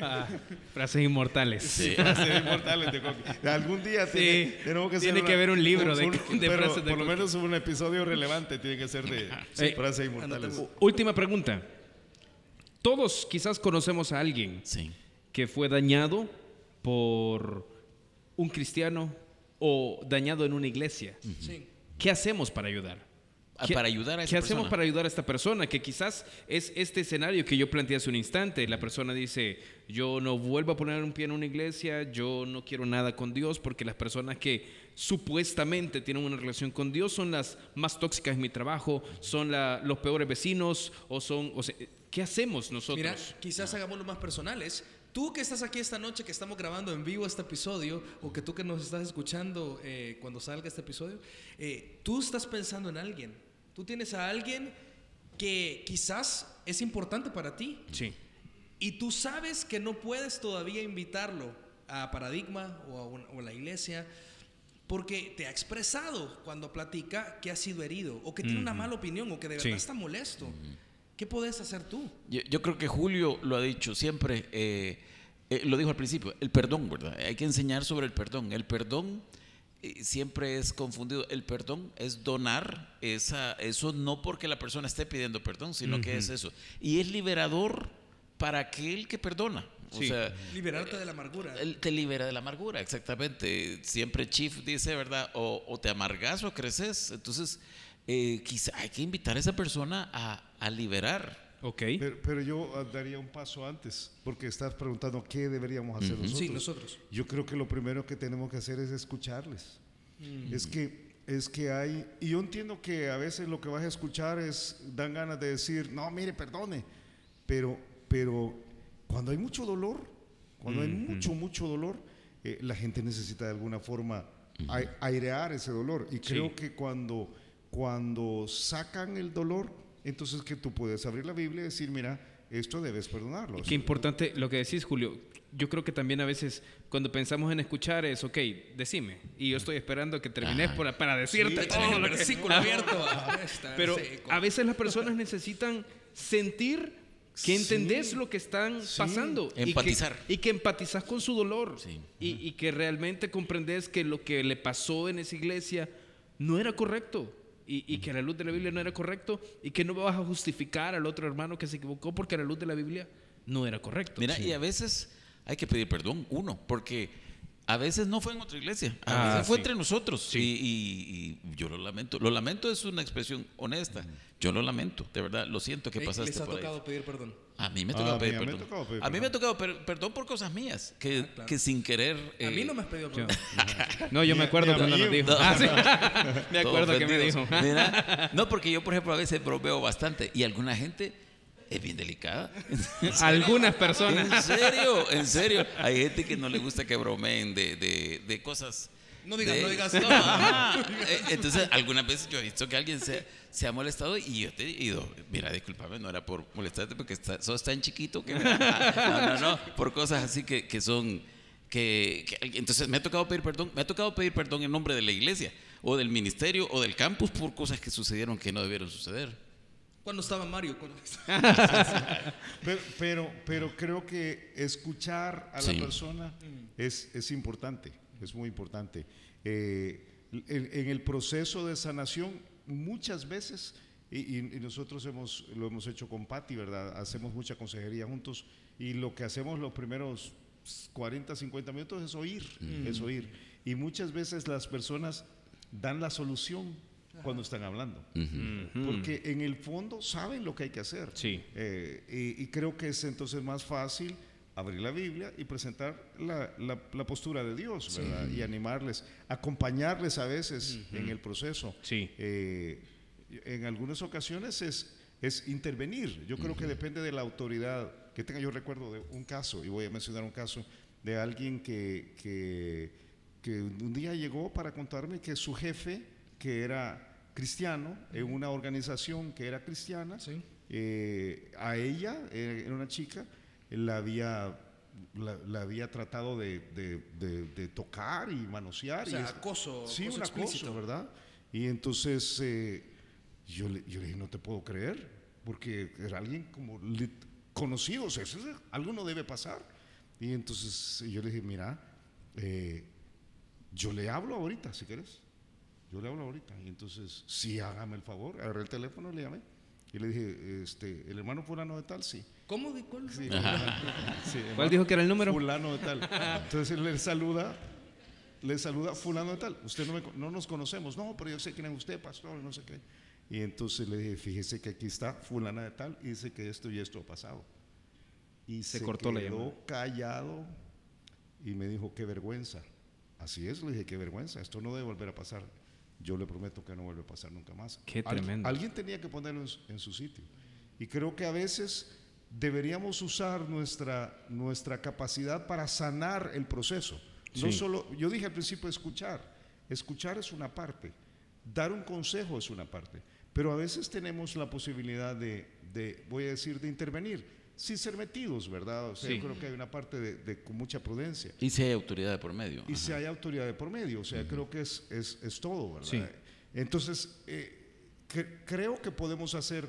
Ah, frases inmortales. Sí. Frases inmortales de Coqui. Algún día Sí, tiene, tenemos que tiene hacer que haber un libro de- de pero frases de por lo Coqui. menos un episodio relevante tiene que ser de Sí. frases inmortales. Última pregunta. Todos quizás conocemos a alguien Sí. que fue dañado por un cristiano o dañado en una iglesia. Sí. ¿Qué hacemos para ayudar? ¿Qué- para ayudar a esa ¿Qué hacemos persona? para ayudar a esta persona? Que quizás es este escenario que yo planteé hace un instante. La persona dice, yo no vuelvo a poner un pie en una iglesia, yo no quiero nada con Dios, porque las personas que supuestamente tienen una relación con Dios son las más tóxicas en mi trabajo, son la- los peores vecinos, o son... O sea, ¿Qué hacemos nosotros? Mira, quizás hagamos lo más personales. Tú que estás aquí esta noche, que estamos grabando en vivo este episodio, o que tú que nos estás escuchando eh, cuando salga este episodio, eh, tú estás pensando en alguien. Tú tienes a alguien que quizás es importante para ti Sí. y tú sabes que no puedes todavía invitarlo a Paradigma o a, una- o a la iglesia porque te ha expresado cuando platica que ha sido herido o que tiene una mala opinión o que de verdad Sí. está molesto. ¿Qué puedes hacer tú? Yo, yo creo que Julio lo ha dicho siempre, eh, eh, lo dijo al principio, el perdón, ¿verdad? Hay que enseñar sobre el perdón. El perdón siempre es confundido. El perdón es donar esa, eso no porque la persona esté pidiendo perdón, sino que es eso. Y es liberador para aquel que perdona. O Sí. sea, Liberarte de la amargura. él te libera de la amargura, exactamente. Siempre Chief dice, ¿verdad? O, o te amargas o creces. Entonces, eh, quizá hay que invitar a esa persona a, a liberar. Ok. Pero, pero yo daría un paso antes, porque estás preguntando qué deberíamos hacer nosotros. Sí, nosotros. Yo creo que lo primero que tenemos que hacer es escucharles. Es que es que hay y yo entiendo que a veces lo que vas a escuchar es dan ganas de decir, "No, mire, perdone." Pero pero cuando hay mucho dolor, cuando hay mucho mucho dolor, eh, la gente necesita de alguna forma ai- airear ese dolor y creo que cuando cuando sacan el dolor, entonces que tú puedes abrir la Biblia y decir, "Mira, esto debes perdonarlo." Qué importante lo que decís, Julio. Yo creo que también a veces cuando pensamos en escuchar es, ok, decime. Y yo estoy esperando que termines Ajá. para, para decirte Sí, todo el versículo abierto. *laughs* Está Pero seco. a veces las personas necesitan sentir que entendés lo que están Sí. pasando. y que- Empatizar. Y que, empatizás con su dolor. Sí. Y, y que realmente comprendes que lo que le pasó en esa iglesia no era correcto. Y, y que a la luz de la Biblia no era correcto. Y que no vas a justificar al otro hermano que se equivocó porque a la luz de la Biblia no era correcto. Mira, y a veces hay que pedir perdón, uno, porque a veces no fue en otra iglesia, a Ah, veces fue sí. entre nosotros. Sí. Y, y- y yo lo lamento. Lo lamento es una expresión honesta. Yo lo lamento, de verdad, lo siento que pasaste Les ha por ahí. tocado pedir perdón. A mí me ha Ah, tocado a mí- pedir a mí me ha perdón. tocado pedir a mí me ha tocado per- perdón por cosas mías, que, Ah, claro. que sin querer... A mí eh, no me has pedido *laughs* perdón. No, yo me acuerdo cuando nos dijo. No. Ah, sí. *laughs* me acuerdo que me dijo. Mira, no, porque yo, por ejemplo, a veces bromeo bastante y alguna gente es bien delicada. *laughs* Algunas En personas. serio, en serio. Hay gente que no le gusta que bromeen de, de, de cosas. No digas, de- no digas. *laughs* No, ajá. Eh, Entonces, algunas veces yo he visto que alguien se, se ha molestado y yo te he ido, mira, discúlpame, no era por molestarte porque está, sos tan chiquito que. *laughs* No, no, no, por cosas así que, que son. Que, que- entonces me ha tocado pedir perdón, me ha tocado pedir perdón en nombre de la iglesia o del ministerio o del campus por cosas que sucedieron que no debieron suceder. Cuando estaba Mario. cuando- *laughs* Pero, pero, pero creo que escuchar a Sí. la persona es, es importante, es muy importante. Eh, en, en el proceso de sanación, muchas veces, y, y- y nosotros hemos, lo hemos hecho con Patti, ¿verdad? Hacemos mucha consejería juntos y lo que hacemos los primeros 40, 50 minutos es oír, es oír. Y muchas veces las personas dan la solución cuando están hablando. Porque en el fondo saben lo que hay que hacer. Sí. Eh, y, y creo que es entonces más fácil abrir la Biblia y presentar la, la- la postura de Dios, ¿verdad? Y animarles, acompañarles a veces en el proceso. Sí. Eh, en algunas ocasiones es, es intervenir. Yo creo que depende de la autoridad que tenga. Yo recuerdo de un caso, y voy a mencionar un caso, de alguien que, que, que un día llegó para contarme que su jefe que era cristiano, en una organización que era cristiana. Sí. Eh, a ella, eh, era una chica, la había, la, la había tratado de, de- de- de tocar y manosear. O sea, y es- acoso, Sí, acoso un explícito. acoso, ¿verdad? Y entonces eh, yo, le, yo le dije, no te puedo creer, porque era alguien como conocido, o sea, algo no debe pasar. Y entonces yo le dije, mira, eh, yo le hablo ahorita, si quieres. Yo le hablo ahorita. Y entonces, sí, hágame el favor. Agarré el teléfono, le llamé. Y le dije, este, el hermano fulano de tal, sí. ¿Cómo? ¿De cuál? Sí, *laughs* sí, ¿Cuál dijo que era el número? Fulano de tal. *laughs* Entonces él le saluda, le saluda fulano de tal. Usted no, me no nos conocemos. No, pero yo sé quién es usted, pastor, no sé qué. Y entonces le dije, fíjese que aquí está fulana de tal y dice que esto y esto ha pasado. Y Se se, cortó la quedó llamada. callado y me dijo, qué vergüenza. Así es, le dije, qué vergüenza, esto no debe volver a pasar. Yo le prometo que no vuelve a pasar nunca más. Qué Al- tremendo. alguien tenía que ponerlo en su, en su sitio. Y creo que a veces deberíamos usar nuestra, nuestra capacidad para sanar el proceso. No Sí. solo, yo dije al principio escuchar. Escuchar es una parte. Dar un consejo es una parte. Pero a veces tenemos la posibilidad de, de, voy a decir, de intervenir sin ser metidos, ¿verdad? O sea, Sí. yo creo que hay una parte de, de con mucha prudencia. Y si hay autoridad de por medio. Y Ajá. si hay autoridad de por medio, o sea, creo que es, es, es todo, ¿verdad? Sí. Entonces, eh, cre- creo que podemos hacer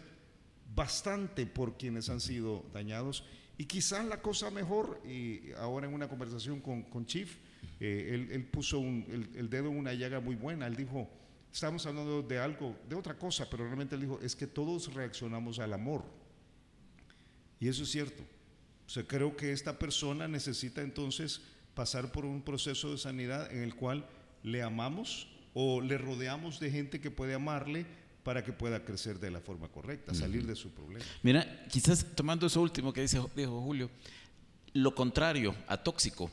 bastante por quienes han sido dañados y quizás la cosa mejor, y ahora en una conversación con, con Chief, eh, él, él puso un- el, el dedo en una llaga muy buena, él dijo, estamos hablando de algo, de otra cosa, pero realmente él dijo, es que todos reaccionamos al amor. Y eso es cierto. O sea, creo que esta persona necesita entonces pasar por un proceso de sanidad en el cual le amamos o le rodeamos de gente que puede amarle para que pueda crecer de la forma correcta, salir de su problema. Mira, quizás tomando eso último que dice, dijo Julio, lo contrario a tóxico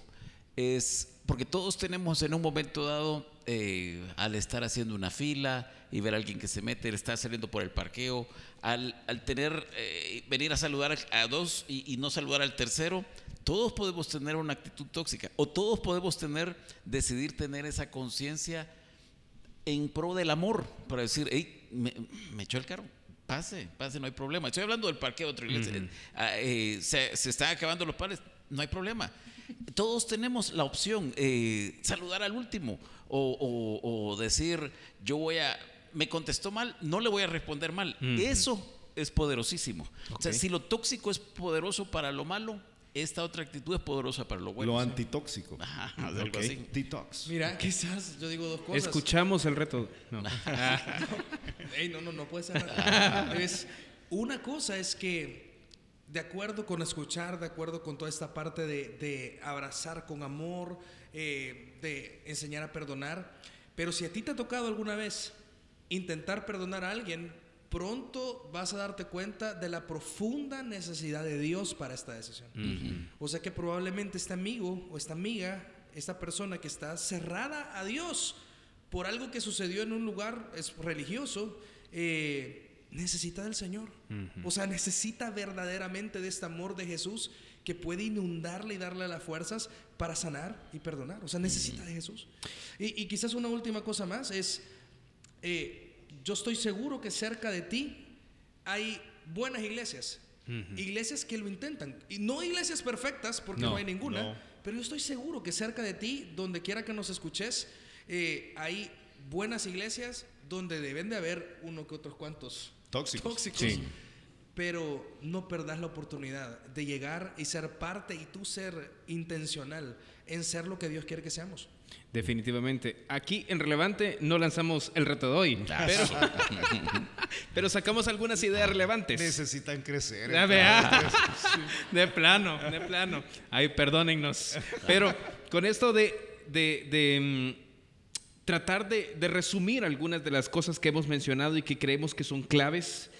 es porque todos tenemos en un momento dado, eh, al estar haciendo una fila y ver a alguien que se mete, estar saliendo por el parqueo, al, al tener, eh, venir a saludar a dos y, y no saludar al tercero, todos podemos tener una actitud tóxica o todos podemos tener, decidir tener esa conciencia en pro del amor, para decir, hey, me, me echó el carro, pase, pase, no hay problema. Estoy hablando del parqueo de otra iglesia. Ah, eh, se, se están acabando los panes, no hay problema. Todos tenemos la opción, eh, saludar al último o, o- o decir, yo voy a, me contestó mal, no le voy a responder mal. Eso es poderosísimo. O sea, si lo tóxico es poderoso para lo malo, esta otra actitud es poderosa para lo bueno. Lo antitóxico. Ajá, *laughs* algo así. Detox. Mira, quizás yo digo dos cosas. Escuchamos el reto. No. *laughs* Ey, no, no, no puede ser. nada. *laughs* es, una cosa es que, de acuerdo con escuchar, de acuerdo con toda esta parte de, de abrazar con amor, eh, de enseñar a perdonar, pero si a ti te ha tocado alguna vez intentar perdonar a alguien, pronto vas a darte cuenta de la profunda necesidad de Dios para esta decisión. O sea que probablemente este amigo o esta amiga, esta persona que está cerrada a Dios por algo que sucedió en un lugar es religioso, eh, necesita del Señor. O sea, necesita verdaderamente de este amor de Jesús que puede inundarle y darle las fuerzas para sanar y perdonar. O sea, necesita de Jesús. Y, y quizás una última cosa más es, eh, yo estoy seguro que cerca de ti hay buenas iglesias. Iglesias que lo intentan. Y no iglesias perfectas, porque no, No, hay ninguna. no. Pero yo estoy seguro que cerca de ti, donde quiera que nos escuches, eh, hay buenas iglesias donde deben de haber uno que otros cuantos Tóxicos. tóxicos. Sí. Pero no perdas la oportunidad de llegar y ser parte y tú ser intencional en ser lo que Dios quiere que seamos. Definitivamente. Aquí en Relevante no lanzamos el reto de hoy, pero, *laughs* pero sacamos algunas ideas relevantes. Necesitan crecer. Ya vea. *laughs* De plano, de plano. Ay, perdónennos. Pero con esto de, de- de, mm, tratar de, de resumir algunas de las cosas que hemos mencionado y que creemos que son claves,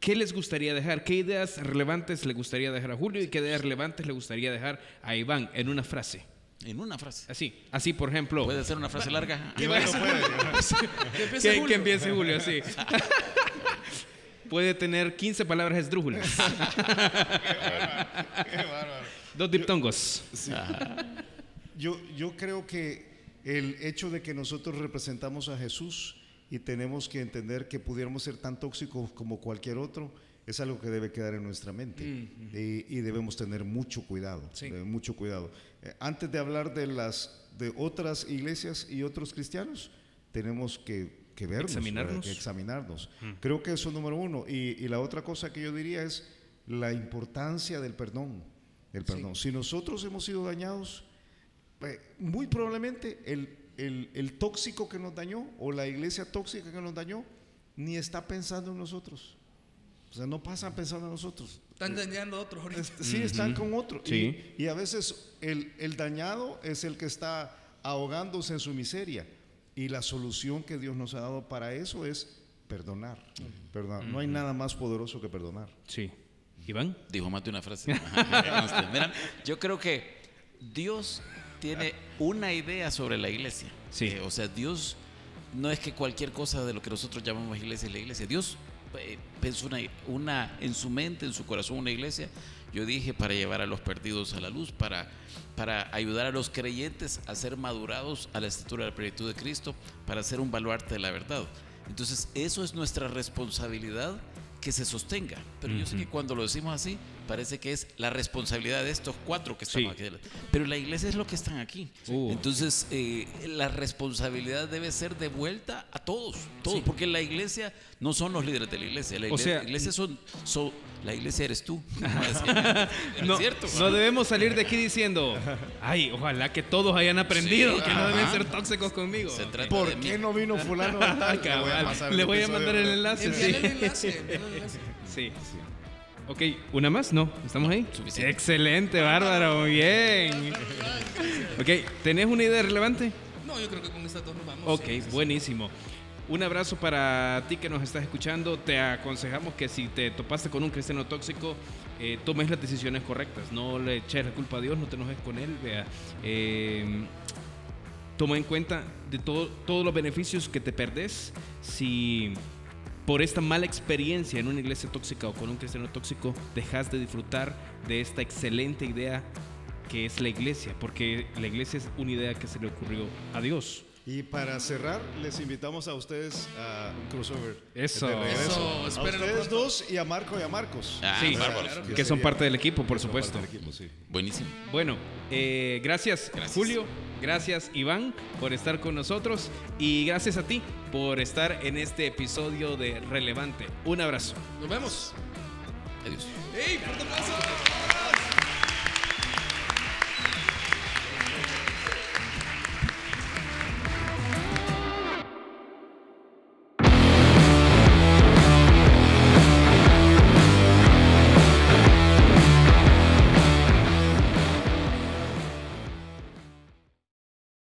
¿qué les gustaría dejar? ¿Qué ideas relevantes le gustaría dejar a Julio y qué ideas relevantes le gustaría dejar a Iván en una frase? En una frase. Así, así por ejemplo. ¿Puede ser una frase larga? *laughs* ¿Qué Bueno, puede. *laughs* Que empiece Que, Julio. que empiece Julio, sí. *laughs* Puede tener 15 palabras esdrújulas. Qué bárbaro. Dos diptongos. Yo, yo creo que el hecho de que nosotros representamos a Jesús y tenemos que entender que pudiéramos ser tan tóxicos como cualquier otro, es algo que debe quedar en nuestra mente y, y debemos tener mucho cuidado, Sí. eh, mucho cuidado. Eh, antes de hablar de las de otras iglesias y otros cristianos, tenemos que, que vernos, Examinarnos. ¿verdad? Que examinarnos. Creo que eso es número uno. Y, y la otra cosa que yo diría es la importancia del perdón. El perdón. Si nosotros hemos sido dañados, eh, muy probablemente el, el- el tóxico que nos dañó o la iglesia tóxica que nos dañó ni está pensando en nosotros. O sea, no pasan pensando en nosotros. Están dañando a otros ahorita. Este, Sí, están con otro. Sí. Y, y a veces el, el dañado es el que está ahogándose en su miseria. Y la solución que Dios nos ha dado para eso es perdonar. Perdonar. No hay nada más poderoso que perdonar. Sí. Iván. Dijo de una frase. *laughs* Ajá. Mira, yo creo que Dios tiene una idea sobre la iglesia. Sí. Eh, o sea, Dios no es que cualquier cosa de lo que nosotros llamamos iglesia es la iglesia. Dios eh, pensó una, una en su mente, en su corazón, una iglesia. Yo dije para llevar a los perdidos a la luz, para, para ayudar a los creyentes a ser madurados a la estatura de la plenitud de Cristo, para ser un baluarte de la verdad. Entonces, eso es nuestra responsabilidad que se sostenga. Pero yo sé que cuando lo decimos así, parece que es la responsabilidad de estos cuatro que estamos Sí. aquí. Pero la iglesia es lo que están aquí. Uh. Entonces, eh, la responsabilidad debe ser devuelta a todos, todos, porque la iglesia no son los líderes de la iglesia. La O iglesia, sea- iglesia son, son- la iglesia eres tú. *laughs* ¿Es No, cierto? no debemos salir de aquí diciendo, ay, ojalá que todos hayan aprendido Sí, que no deben ser tóxicos conmigo. Se trata ¿Por de mí. qué no vino fulano tal? *laughs* Le voy a Cabal. Le voy a mandar el enlace. Sí. el enlace, enlace. *laughs* Sí. Ok, ¿una más? No, ¿estamos ahí? Suficiente. Excelente, bárbaro, muy bien. Ok, ¿tenés una idea relevante? No, yo creo que con estas dos nos vamos. Ok, sí. buenísimo. Un abrazo para ti que nos estás escuchando. Te aconsejamos que si te topaste con un cristiano tóxico, eh, tomes las decisiones correctas. No le eches la culpa a Dios, no te enojes con él. Vea, Eh, toma en cuenta de todo, todos los beneficios que te perdés si por esta mala experiencia en una iglesia tóxica o con un cristiano tóxico dejas de disfrutar de esta excelente idea que es la iglesia, porque la iglesia es una idea que se le ocurrió a Dios. Y para cerrar, les invitamos a ustedes a un crossover. Eso. de regreso. Eso, a ustedes pronto. dos y a Marco y a Marcos. Ah, Sí, bárbaro. claro que son parte del equipo, por supuesto. parte del equipo, sí. Buenísimo. Bueno, eh, gracias, Gracias. Julio, gracias Iván por estar con nosotros y gracias a ti por estar en este episodio de Relevante. Un abrazo. Nos vemos. Adiós. ¡Ey, fuerte aplauso!